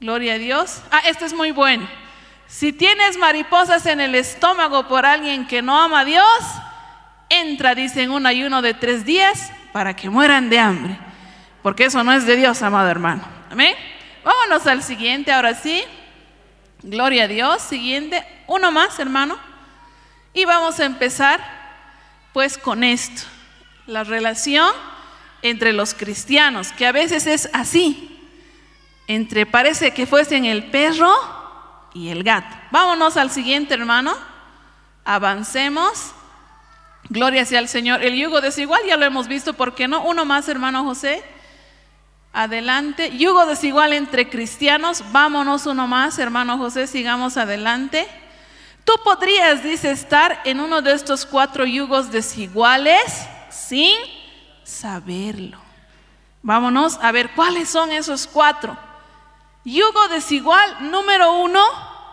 Gloria a Dios. Ah, este es muy bueno. Si tienes mariposas en el estómago por alguien que no ama a Dios, entra, dice, en un ayuno de tres días para que mueran de hambre. Porque eso no es de Dios, amado hermano. Amén. Vámonos al siguiente, ahora sí. Gloria a Dios. Siguiente. Uno más, hermano. Y vamos a empezar pues con esto la relación entre los cristianos, que a veces es así, entre parece que fuesen el perro y el gato. Vámonos al siguiente, hermano. Avancemos. Gloria sea al Señor. El yugo desigual ya lo hemos visto, ¿por qué no? Uno más, hermano José. Adelante. Yugo desigual entre cristianos. Vámonos uno más, hermano José, sigamos adelante. Tú podrías, dice, estar en uno de estos cuatro yugos desiguales sin saberlo. Vámonos a ver cuáles son esos cuatro. Yugo desigual número uno,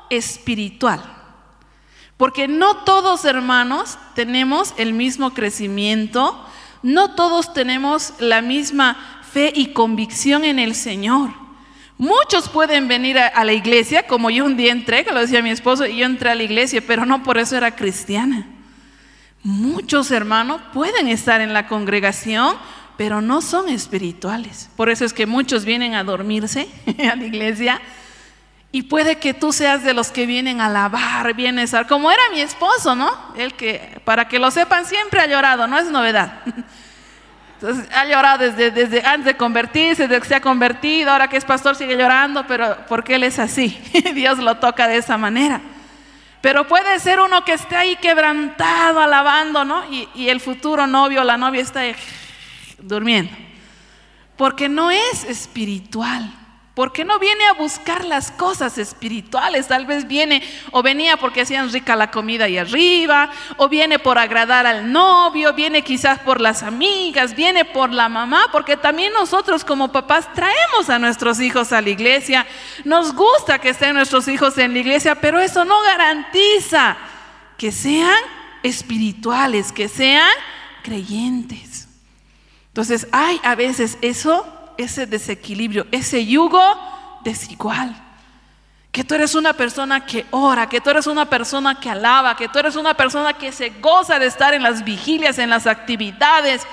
espiritual. Porque no todos hermanos tenemos el mismo crecimiento, no todos tenemos la misma fe y convicción en el Señor. Muchos pueden venir a, la iglesia, como yo un día entré, que lo decía mi esposo, y yo entré a la iglesia, pero no por eso era cristiana. Muchos hermanos pueden estar en la congregación, pero no son espirituales. Por eso es que muchos vienen a dormirse a la iglesia y puede que tú seas de los que vienen a alabar, vienes a... Como era mi esposo, ¿no? El que, para que lo sepan, siempre ha llorado, no es novedad. Entonces, ha llorado desde, antes de convertirse, desde que se ha convertido, ahora que es pastor sigue llorando, pero porque él es así. Dios lo toca de esa manera. Pero puede ser uno que esté ahí quebrantado, alabando, ¿no? Y, y el futuro novio o la novia está ahí, durmiendo. Porque no es espiritual. Porque no viene a buscar las cosas espirituales, tal vez viene o venía porque hacían rica la comida ahí arriba, o viene por agradar al novio, viene quizás por las amigas, viene por la mamá, porque también nosotros como papás traemos a nuestros hijos a la iglesia, nos gusta que estén nuestros hijos en la iglesia, pero eso no garantiza que sean espirituales, que sean creyentes. Entonces hay a veces eso ese desequilibrio, ese yugo desigual. Que tú eres una persona que ora, que tú eres una persona que alaba, que tú eres una persona que se goza de estar en las vigilias, en las actividades.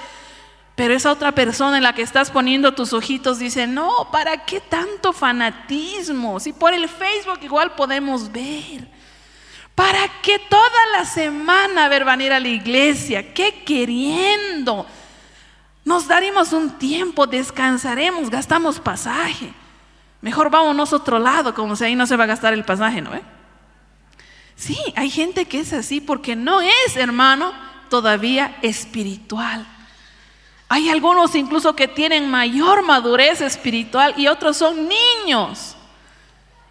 Pero esa otra persona en la que estás poniendo tus ojitos dice, no, ¿para qué tanto fanatismo? Si por el Facebook igual podemos ver. ¿Para qué toda la semana ver venir a la iglesia? ¿Qué queriendo? Nos daremos un tiempo, descansaremos, gastamos pasaje. Mejor vámonos a otro lado, como si ahí no se va a gastar el pasaje, ¿no? Sí, hay gente que es así porque no es, hermano, todavía espiritual. Hay algunos incluso que tienen mayor madurez espiritual y otros son niños.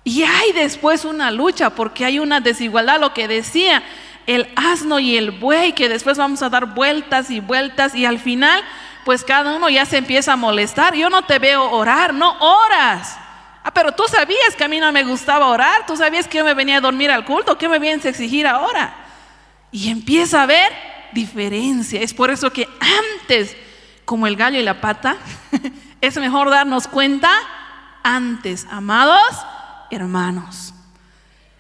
Y hay después una lucha porque hay una desigualdad, lo que decía el asno y el buey, que después vamos a dar vueltas y vueltas y al final pues cada uno ya se empieza a molestar. Yo no te veo orar, no oras. Ah, pero tú sabías que a mí no me gustaba orar, tú sabías que yo me venía a dormir al culto, ¿qué me vienes a exigir ahora? Y empieza a haber diferencia. Es por eso que antes, como el gallo y la pata, es mejor darnos cuenta antes, amados hermanos.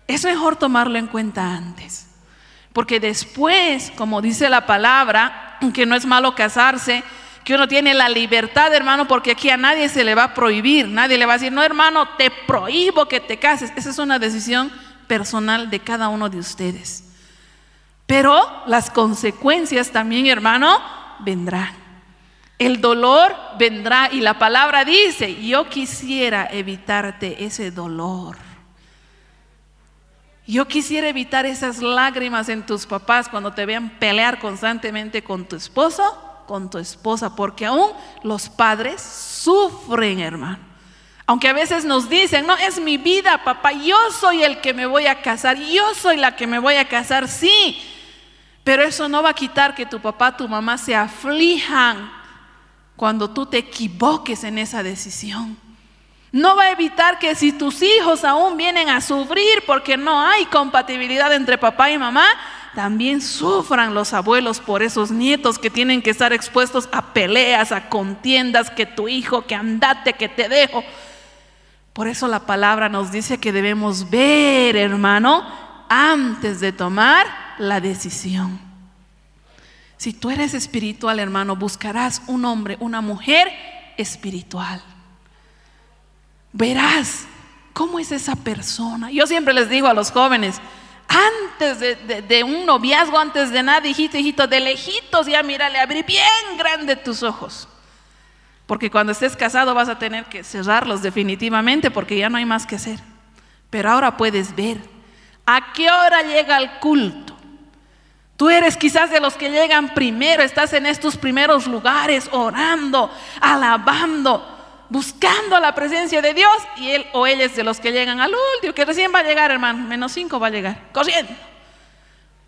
Es mejor tomarlo en cuenta antes. Porque después, como dice la palabra, que no es malo casarse, que uno tiene la libertad, hermano, porque aquí a nadie se le va a prohibir, nadie le va a decir, no, hermano, te prohíbo que te cases. Esa es una decisión personal de cada uno de ustedes. Pero las consecuencias también, hermano, vendrán. El dolor vendrá y la palabra dice, yo quisiera evitarte ese dolor. Yo quisiera evitar esas lágrimas en tus papás cuando te vean pelear constantemente con tu esposo con tu esposa, porque aún los padres sufren, hermano. Aunque a veces nos dicen, no, es mi vida, papá, yo soy el que me voy a casar, yo soy la que me voy a casar, sí. Pero eso no va a quitar que tu papá, tu mamá se aflijan cuando tú te equivoques en esa decisión. No va a evitar que si tus hijos aún vienen a sufrir porque no hay compatibilidad entre papá y mamá, también sufran los abuelos por esos nietos que tienen que estar expuestos a peleas, a contiendas, que tu hijo, que andate, que te dejo. Por eso la palabra nos dice que debemos ver, hermano, antes de tomar la decisión. Si tú eres espiritual, hermano, buscarás un hombre, una mujer espiritual. Verás cómo es esa persona. Yo siempre les digo a los jóvenes, antes de, un noviazgo, antes de nada, hijito, hijito, de lejitos ya mírale, abrí bien grande tus ojos. Porque cuando estés casado vas a tener que cerrarlos definitivamente porque ya no hay más que hacer. Pero ahora puedes ver a qué hora llega el culto. Tú eres quizás de los que llegan primero, estás en estos primeros lugares orando, alabando buscando la presencia de Dios y él o ella es de los que llegan al último, que recién va a llegar, hermano, menos cinco va a llegar, corriendo.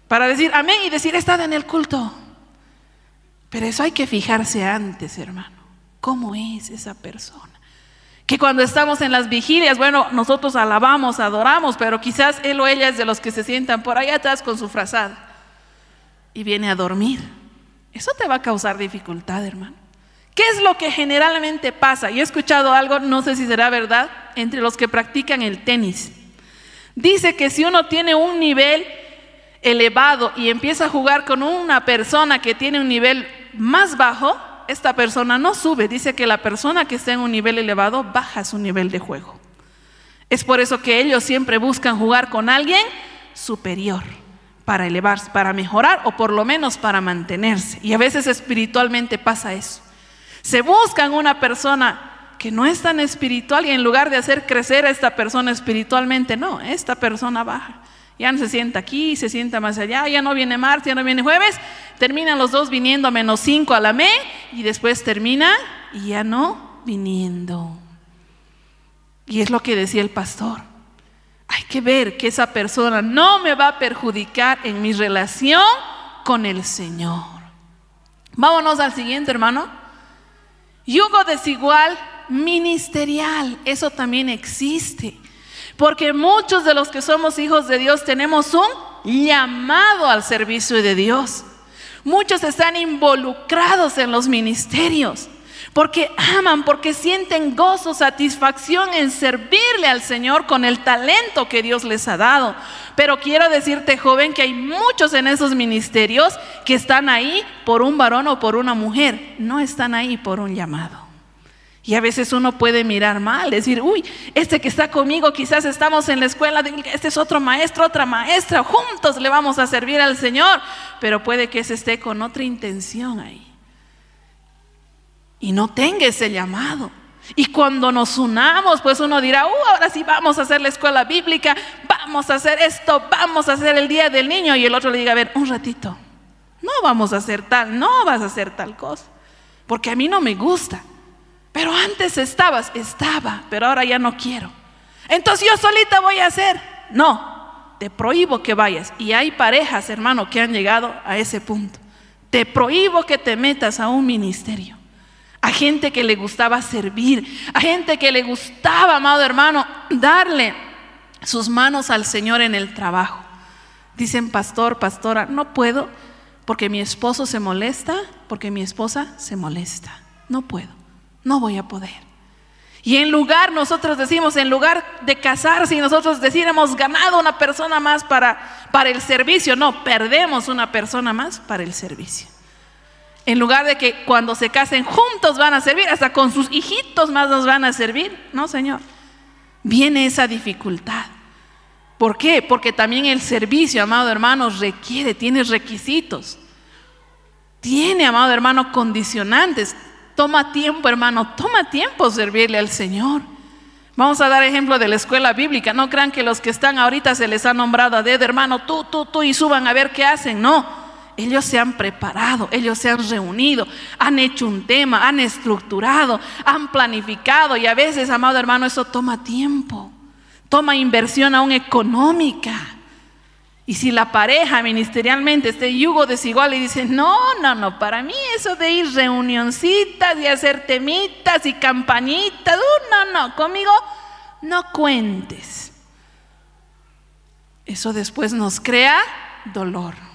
para decir amén y decir, estado en el culto. Pero eso hay que fijarse antes, hermano. ¿Cómo es esa persona? Que cuando estamos en las vigilias, bueno, nosotros alabamos, adoramos, pero quizás él o ella es de los que se sientan por ahí atrás con su frazada y viene a dormir. Eso te va a causar dificultad, hermano. ¿Qué es lo que generalmente pasa? Yo he escuchado algo, no sé si será verdad, entre los que practican el tenis. Dice que si uno tiene un nivel elevado y empieza a jugar con una persona que tiene un nivel más bajo, esta persona no sube. Dice que la persona que está en un nivel elevado baja su nivel de juego. Es por eso que ellos siempre buscan jugar con alguien superior para elevarse, para mejorar o por lo menos para mantenerse. Y a veces espiritualmente pasa eso. Se buscan una persona que no es tan espiritual y en lugar de hacer crecer a esta persona espiritualmente, no, esta persona baja. Ya no se sienta aquí, se sienta más allá, ya no viene martes, ya no viene jueves, terminan los dos viniendo a menos cinco a la me y después termina y ya no viniendo. Y es lo que decía el pastor. Hay que ver que esa persona no me va a perjudicar en mi relación con el Señor. Vámonos al siguiente, hermano. Yugo desigual ministerial, eso también existe. Porque muchos de los que somos hijos de Dios tenemos un llamado al servicio de Dios. Muchos están involucrados en los ministerios porque aman, porque sienten gozo, satisfacción en servirle al Señor con el talento que Dios les ha dado. Pero quiero decirte, joven, que hay muchos en esos ministerios que están ahí por un varón o por una mujer, no están ahí por un llamado. Y a veces uno puede mirar mal, decir, uy, este que está conmigo, quizás estamos en la escuela, este es otro maestro, otra maestra, juntos le vamos a servir al Señor, pero puede que ese esté con otra intención ahí. Y no tenga ese llamado. Y cuando nos unamos, pues uno dirá, uh, ahora sí vamos a hacer la escuela bíblica, vamos a hacer esto, vamos a hacer el día del niño. Y el otro le diga, a ver, un ratito, no vamos a hacer tal, no vas a hacer tal cosa, porque a mí no me gusta. Pero antes estabas, estaba, pero ahora ya no quiero. Entonces yo solita voy a hacer. No, te prohíbo que vayas. Y hay parejas, hermano, que han llegado a ese punto. Te prohíbo que te metas a un ministerio. A gente que le gustaba servir, a gente que le gustaba, amado hermano, darle sus manos al Señor en el trabajo. Dicen, pastor, pastora, no puedo porque mi esposo se molesta, porque mi esposa se molesta. No puedo no voy a poder. Y en lugar, nosotros decimos, en lugar de casarse y nosotros decir hemos ganado una persona más para, para el servicio, no, perdemos una persona más para el servicio. En lugar de que cuando se casen juntos van a servir, hasta con sus hijitos más nos van a servir, no, Señor. Viene esa dificultad. ¿Por qué? Porque también el servicio, amado hermano, requiere, tiene requisitos. Tiene, amado hermano, condicionantes. Toma tiempo, hermano, toma tiempo servirle al Señor. Vamos a dar ejemplo de la escuela bíblica. No crean que los que están ahorita se les ha nombrado a dedo, hermano, tú, tú, tú, y suban a ver qué hacen. No, ellos se han preparado, ellos se han reunido, han hecho un tema, han estructurado, han planificado. Y a veces, amado hermano, eso toma tiempo, toma inversión aún económica. Y si la pareja ministerialmente este yugo desigual y dice, no, no, no, para mí eso de ir reunioncitas y hacer temitas y campañitas, uh, no, no, conmigo no cuentes. Eso después nos crea dolor.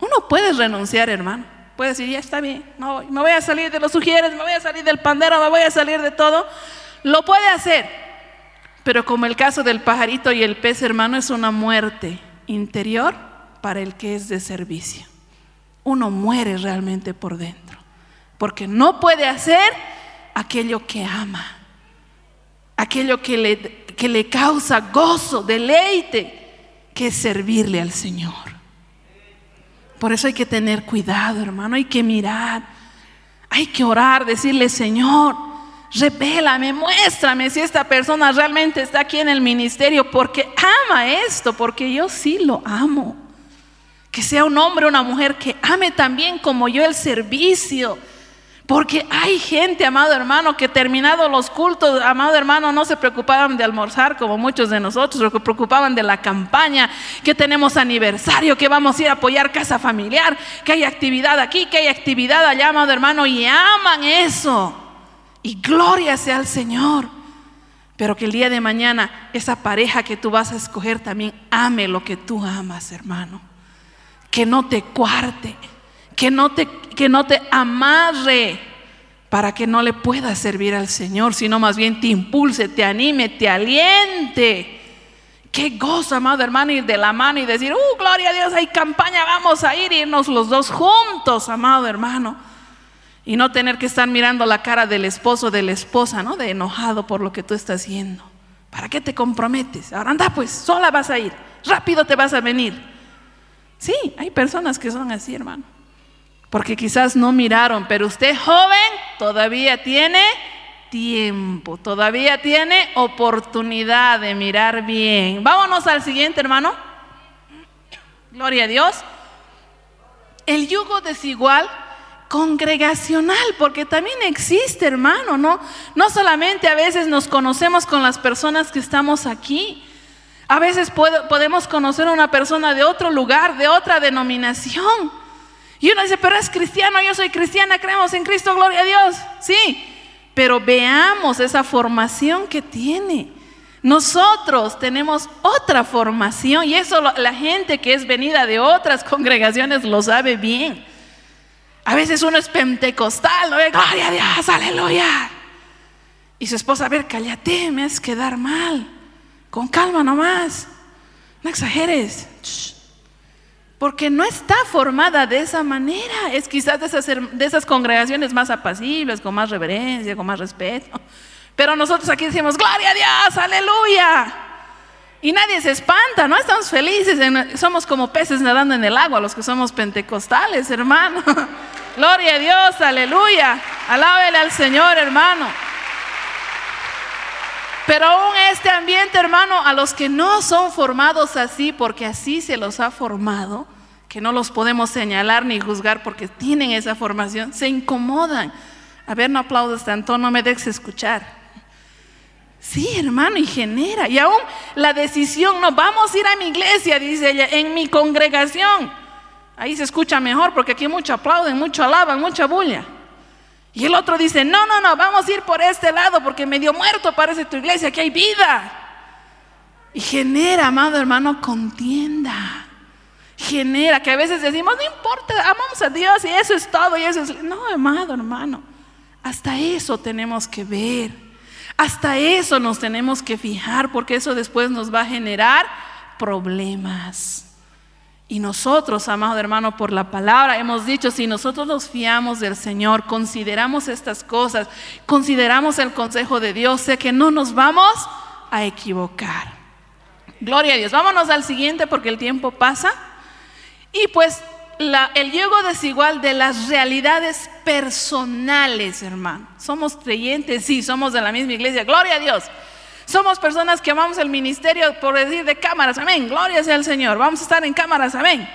Uno puede renunciar, hermano. Puede decir, ya está bien, no, me voy a salir de los sugieres, me voy a salir del pandero, me voy a salir de todo. Lo puede hacer. Pero como el caso del pajarito y el pez, hermano, es una muerte interior para el que es de servicio. Uno muere realmente por dentro, porque no puede hacer aquello que ama, aquello que le, que le causa gozo, deleite, que es servirle al Señor. Por eso hay que tener cuidado, hermano, hay que mirar, hay que orar, decirle, Señor, Revélame, muéstrame si esta persona realmente está aquí en el ministerio porque ama esto, porque yo sí lo amo. Que sea un hombre o una mujer que ame también como yo el servicio. Porque hay gente, amado hermano, que terminados los cultos, amado hermano, no se preocupaban de almorzar como muchos de nosotros, se preocupaban de la campaña, que tenemos aniversario, que vamos a ir a apoyar casa familiar, que hay actividad aquí, que hay actividad allá, amado hermano, y aman eso. Y gloria sea al Señor. Pero que el día de mañana esa pareja que tú vas a escoger también ame lo que tú amas, hermano. Que no te cuarte que no te, que no te amarre para que no le puedas servir al Señor, sino más bien te impulse, te anime, te aliente. Qué gozo, amado hermano, ir de la mano y decir, ¡uh, gloria a Dios, hay campaña, vamos a ir, irnos los dos juntos, amado hermano. Y no tener que estar mirando la cara del esposo, de la esposa, ¿no? De enojado por lo que tú estás haciendo. ¿Para qué te comprometes? Ahora anda, pues, sola vas a ir, rápido te vas a venir. Sí, hay personas que son así, hermano porque quizás no miraron, pero usted joven todavía tiene tiempo, todavía tiene oportunidad de mirar bien. Vámonos al siguiente, hermano. Gloria a Dios. El yugo desigual congregacional, porque también existe, hermano, ¿no? No solamente a veces nos conocemos con las personas que estamos aquí, a veces podemos conocer a una persona de otro lugar, de otra denominación. Y uno dice, pero es cristiano, yo soy cristiana, creemos en Cristo, gloria a Dios. Sí, pero veamos esa formación que tiene. Nosotros tenemos otra formación y eso la gente que es venida de otras congregaciones lo sabe bien. A veces uno es pentecostal, ¿no? gloria a Dios, aleluya. Y su esposa, a ver, cállate, me haces quedar mal. Con calma nomás. No exageres. Porque no está formada de esa manera. Es quizás de esas, de congregaciones más apacibles, con más reverencia, con más respeto. Pero nosotros aquí decimos, gloria a Dios, aleluya. Y nadie se espanta, ¿no? Estamos felices, somos como peces nadando en el agua, los que somos pentecostales, hermano. gloria a Dios, aleluya. Alábele al Señor, hermano. Pero aún este ambiente, hermano, a los que no son formados así, porque así se los ha formado, que no los podemos señalar ni juzgar porque tienen esa formación, se incomodan. A ver, no aplaudas tanto, no me dejes escuchar. Sí, hermano, y genera. Y aún la decisión, no, vamos a ir a mi iglesia, dice ella, en mi congregación. Ahí se escucha mejor porque aquí mucho aplauden, mucho alaban, mucha bulla. Y el otro dice, no, no, no, vamos a ir por este lado porque medio muerto parece tu iglesia, que hay vida. Y genera, amado hermano, contienda. Genera, que a veces decimos, no importa, amamos a Dios y eso es todo y eso es... No, amado hermano, hasta eso tenemos que ver. Hasta eso nos tenemos que fijar porque eso después nos va a generar problemas. Y nosotros, amado hermano, por la palabra hemos dicho, si nosotros nos fiamos del Señor, consideramos estas cosas, consideramos el consejo de Dios, sé que no nos vamos a equivocar. Gloria a Dios. Vámonos al siguiente porque el tiempo pasa. Y pues el yugo desigual de las realidades personales, hermano. Somos creyentes, sí, somos de la misma iglesia. Gloria a Dios. Somos personas que amamos el ministerio por decir de cámaras, amén, gloria sea al Señor, vamos a estar en cámaras, amén.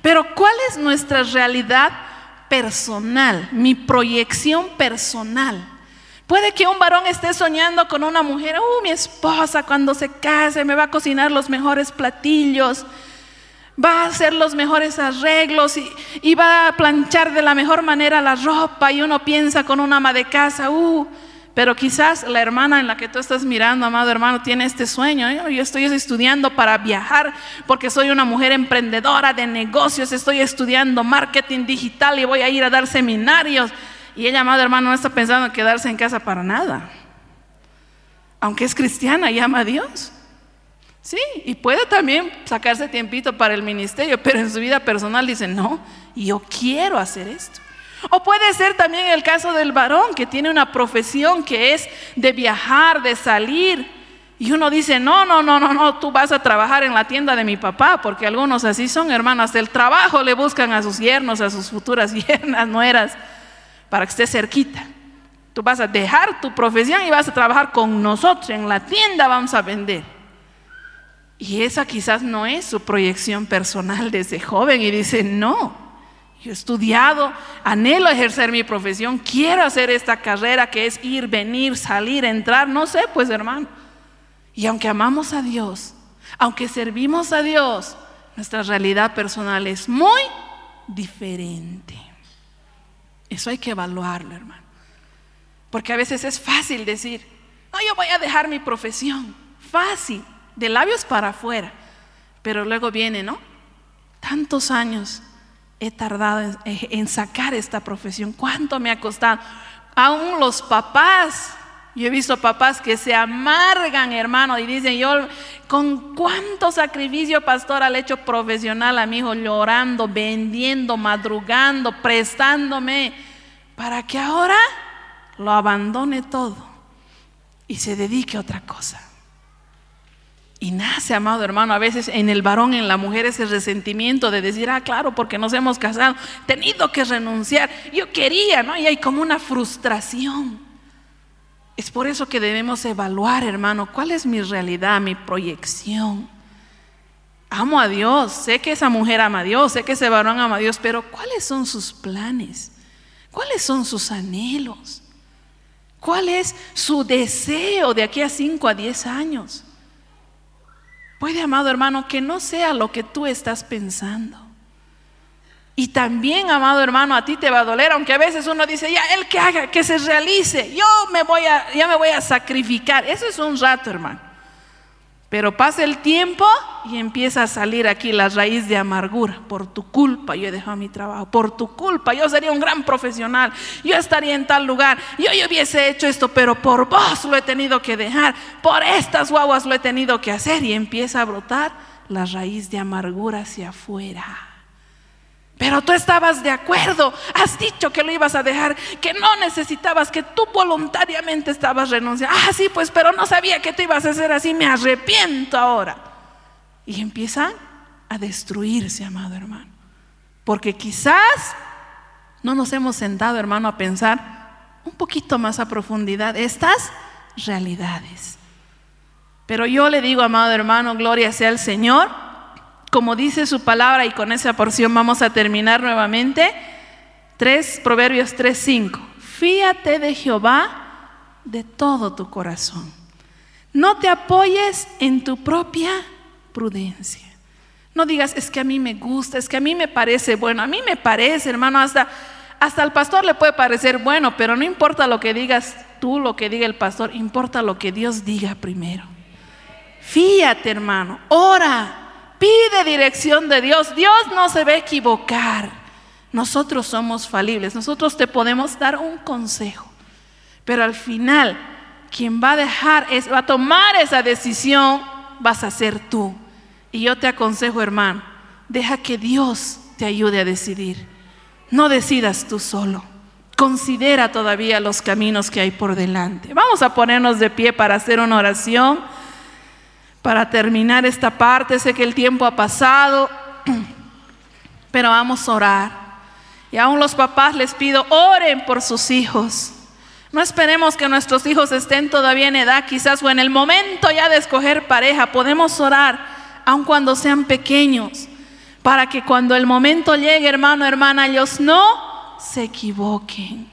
Pero ¿cuál es nuestra realidad personal, mi proyección personal? Puede que un varón esté soñando con una mujer, uh, mi esposa cuando se case me va a cocinar los mejores platillos, va a hacer los mejores arreglos y, y, va a planchar de la mejor manera la ropa y uno piensa con una ama de casa, uh, pero quizás la hermana en la que tú estás mirando, amado hermano, tiene este sueño. Yo estoy estudiando para viajar porque soy una mujer emprendedora de negocios, estoy estudiando marketing digital y voy a ir a dar seminarios. Y ella, amado hermano, no está pensando en quedarse en casa para nada. Aunque es cristiana y ama a Dios. Sí, y puede también sacarse tiempito para el ministerio, pero en su vida personal dice, no, yo quiero hacer esto. O puede ser también el caso del varón que tiene una profesión que es de viajar, de salir. Y uno dice, no, no, no, no, no, tú vas a trabajar en la tienda de mi papá, porque algunos así son, hermanos, del trabajo le buscan a sus yernos, a sus futuras yernas, nueras, para que esté cerquita. Tú vas a dejar tu profesión y vas a trabajar con nosotros, en la tienda vamos a vender. Y esa quizás no es su proyección personal de ese joven y dice, no, Yo he estudiado, anhelo ejercer mi profesión, quiero hacer esta carrera que es ir, venir, salir, entrar, no sé, pues hermano. Y aunque amamos a Dios, aunque servimos a Dios, nuestra realidad personal es muy diferente. Eso hay que evaluarlo, hermano. Porque a veces es fácil decir, no, yo voy a dejar mi profesión. Fácil, de labios para afuera. Pero luego viene, ¿no? Tantos años he tardado en, sacar esta profesión. ¿Cuánto me ha costado? Aún los papás yo he visto papás que se amargan, hermano, y dicen, yo con cuánto sacrificio pastor al hecho profesional a mi hijo, llorando, vendiendo, madrugando, prestándome, para que ahora lo abandone todo y se dedique a otra cosa. Y nace, amado hermano, a veces en el varón, en la mujer, ese resentimiento de decir, ah, claro, porque nos hemos casado, tenido que renunciar. Yo quería, ¿no? Y hay como una frustración. Es por eso que debemos evaluar, hermano, cuál es mi realidad, mi proyección. Amo a Dios, sé que esa mujer ama a Dios, sé que ese varón ama a Dios, pero ¿cuáles son sus planes? ¿Cuáles son sus anhelos? ¿Cuál es su deseo de aquí a 5 a 10 años? Puede, amado hermano, que no sea lo que tú estás pensando. Y también, amado hermano, a ti te va a doler, aunque a veces uno dice, ya, él que haga, que se realice, yo me voy a, ya me voy a sacrificar. Eso es un rato, hermano. Pero pasa el tiempo y empieza a salir aquí la raíz de amargura. Por tu culpa yo he dejado mi trabajo. Por tu culpa yo sería un gran profesional. Yo estaría en tal lugar. Yo, yo hubiese hecho esto, pero por vos lo he tenido que dejar. Por estas guaguas lo he tenido que hacer. Y empieza a brotar la raíz de amargura hacia afuera. Pero tú estabas de acuerdo, has dicho que lo ibas a dejar, que no necesitabas, que tú voluntariamente estabas renunciando. Ah, sí, pues, pero no sabía que te ibas a hacer así, me arrepiento ahora. Y empiezan a destruirse, amado hermano. Porque quizás no nos hemos sentado, hermano, a pensar un poquito más a profundidad estas realidades. Pero yo le digo, amado hermano, gloria sea al Señor como dice su palabra, y con esa porción vamos a terminar nuevamente, 3, Proverbios 3:5. Fíate de Jehová de todo tu corazón. No te apoyes en tu propia prudencia. No digas, es que a mí me gusta, es que a mí me parece bueno. A mí me parece, hermano, hasta, hasta al pastor le puede parecer bueno, pero no importa lo que digas tú, lo que diga el pastor, importa lo que Dios diga primero. Fíate, hermano, ora, Pide dirección de Dios. Dios no se va a equivocar. Nosotros somos falibles. Nosotros te podemos dar un consejo. Pero al final, quien va a dejar, es, va a tomar esa decisión, vas a ser tú. Y yo te aconsejo, hermano, deja que Dios te ayude a decidir. No decidas tú solo. Considera todavía los caminos que hay por delante. Vamos a ponernos de pie para hacer una oración. Para terminar esta parte, sé que el tiempo ha pasado, pero vamos a orar. Y aún los papás les pido, oren por sus hijos. No esperemos que nuestros hijos estén todavía en edad, quizás o en el momento ya de escoger pareja. Podemos orar, aun cuando sean pequeños, para que cuando el momento llegue, hermano, hermana, ellos no se equivoquen.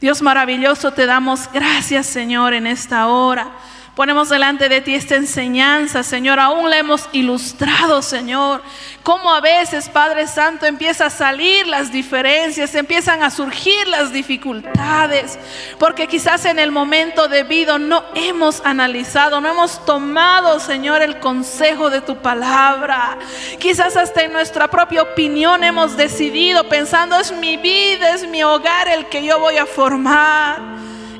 Dios maravilloso, te damos gracias, Señor, en esta hora. Ponemos delante de ti esta enseñanza, Señor. Aún la hemos ilustrado, Señor. Cómo a veces, Padre Santo, empieza a salir las diferencias, empiezan a surgir las dificultades. Porque quizás en el momento debido no hemos analizado, no hemos tomado, Señor, el consejo de tu palabra. Quizás hasta en nuestra propia opinión hemos decidido pensando, es mi vida, es mi hogar el que yo voy a formar.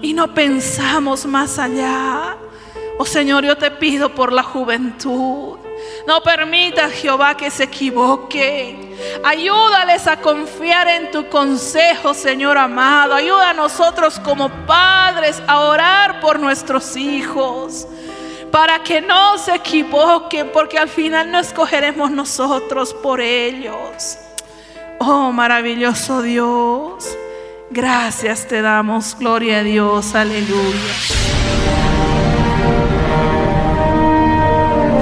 Y no pensamos más allá. Oh Señor, yo te pido por la juventud. No permita Jehová que se equivoque. Ayúdales a confiar en tu consejo, Señor amado. Ayuda a nosotros como padres a orar por nuestros hijos. Para que no se equivoquen, porque al final no escogeremos nosotros por ellos. Oh maravilloso Dios. Gracias te damos. Gloria a Dios. Aleluya.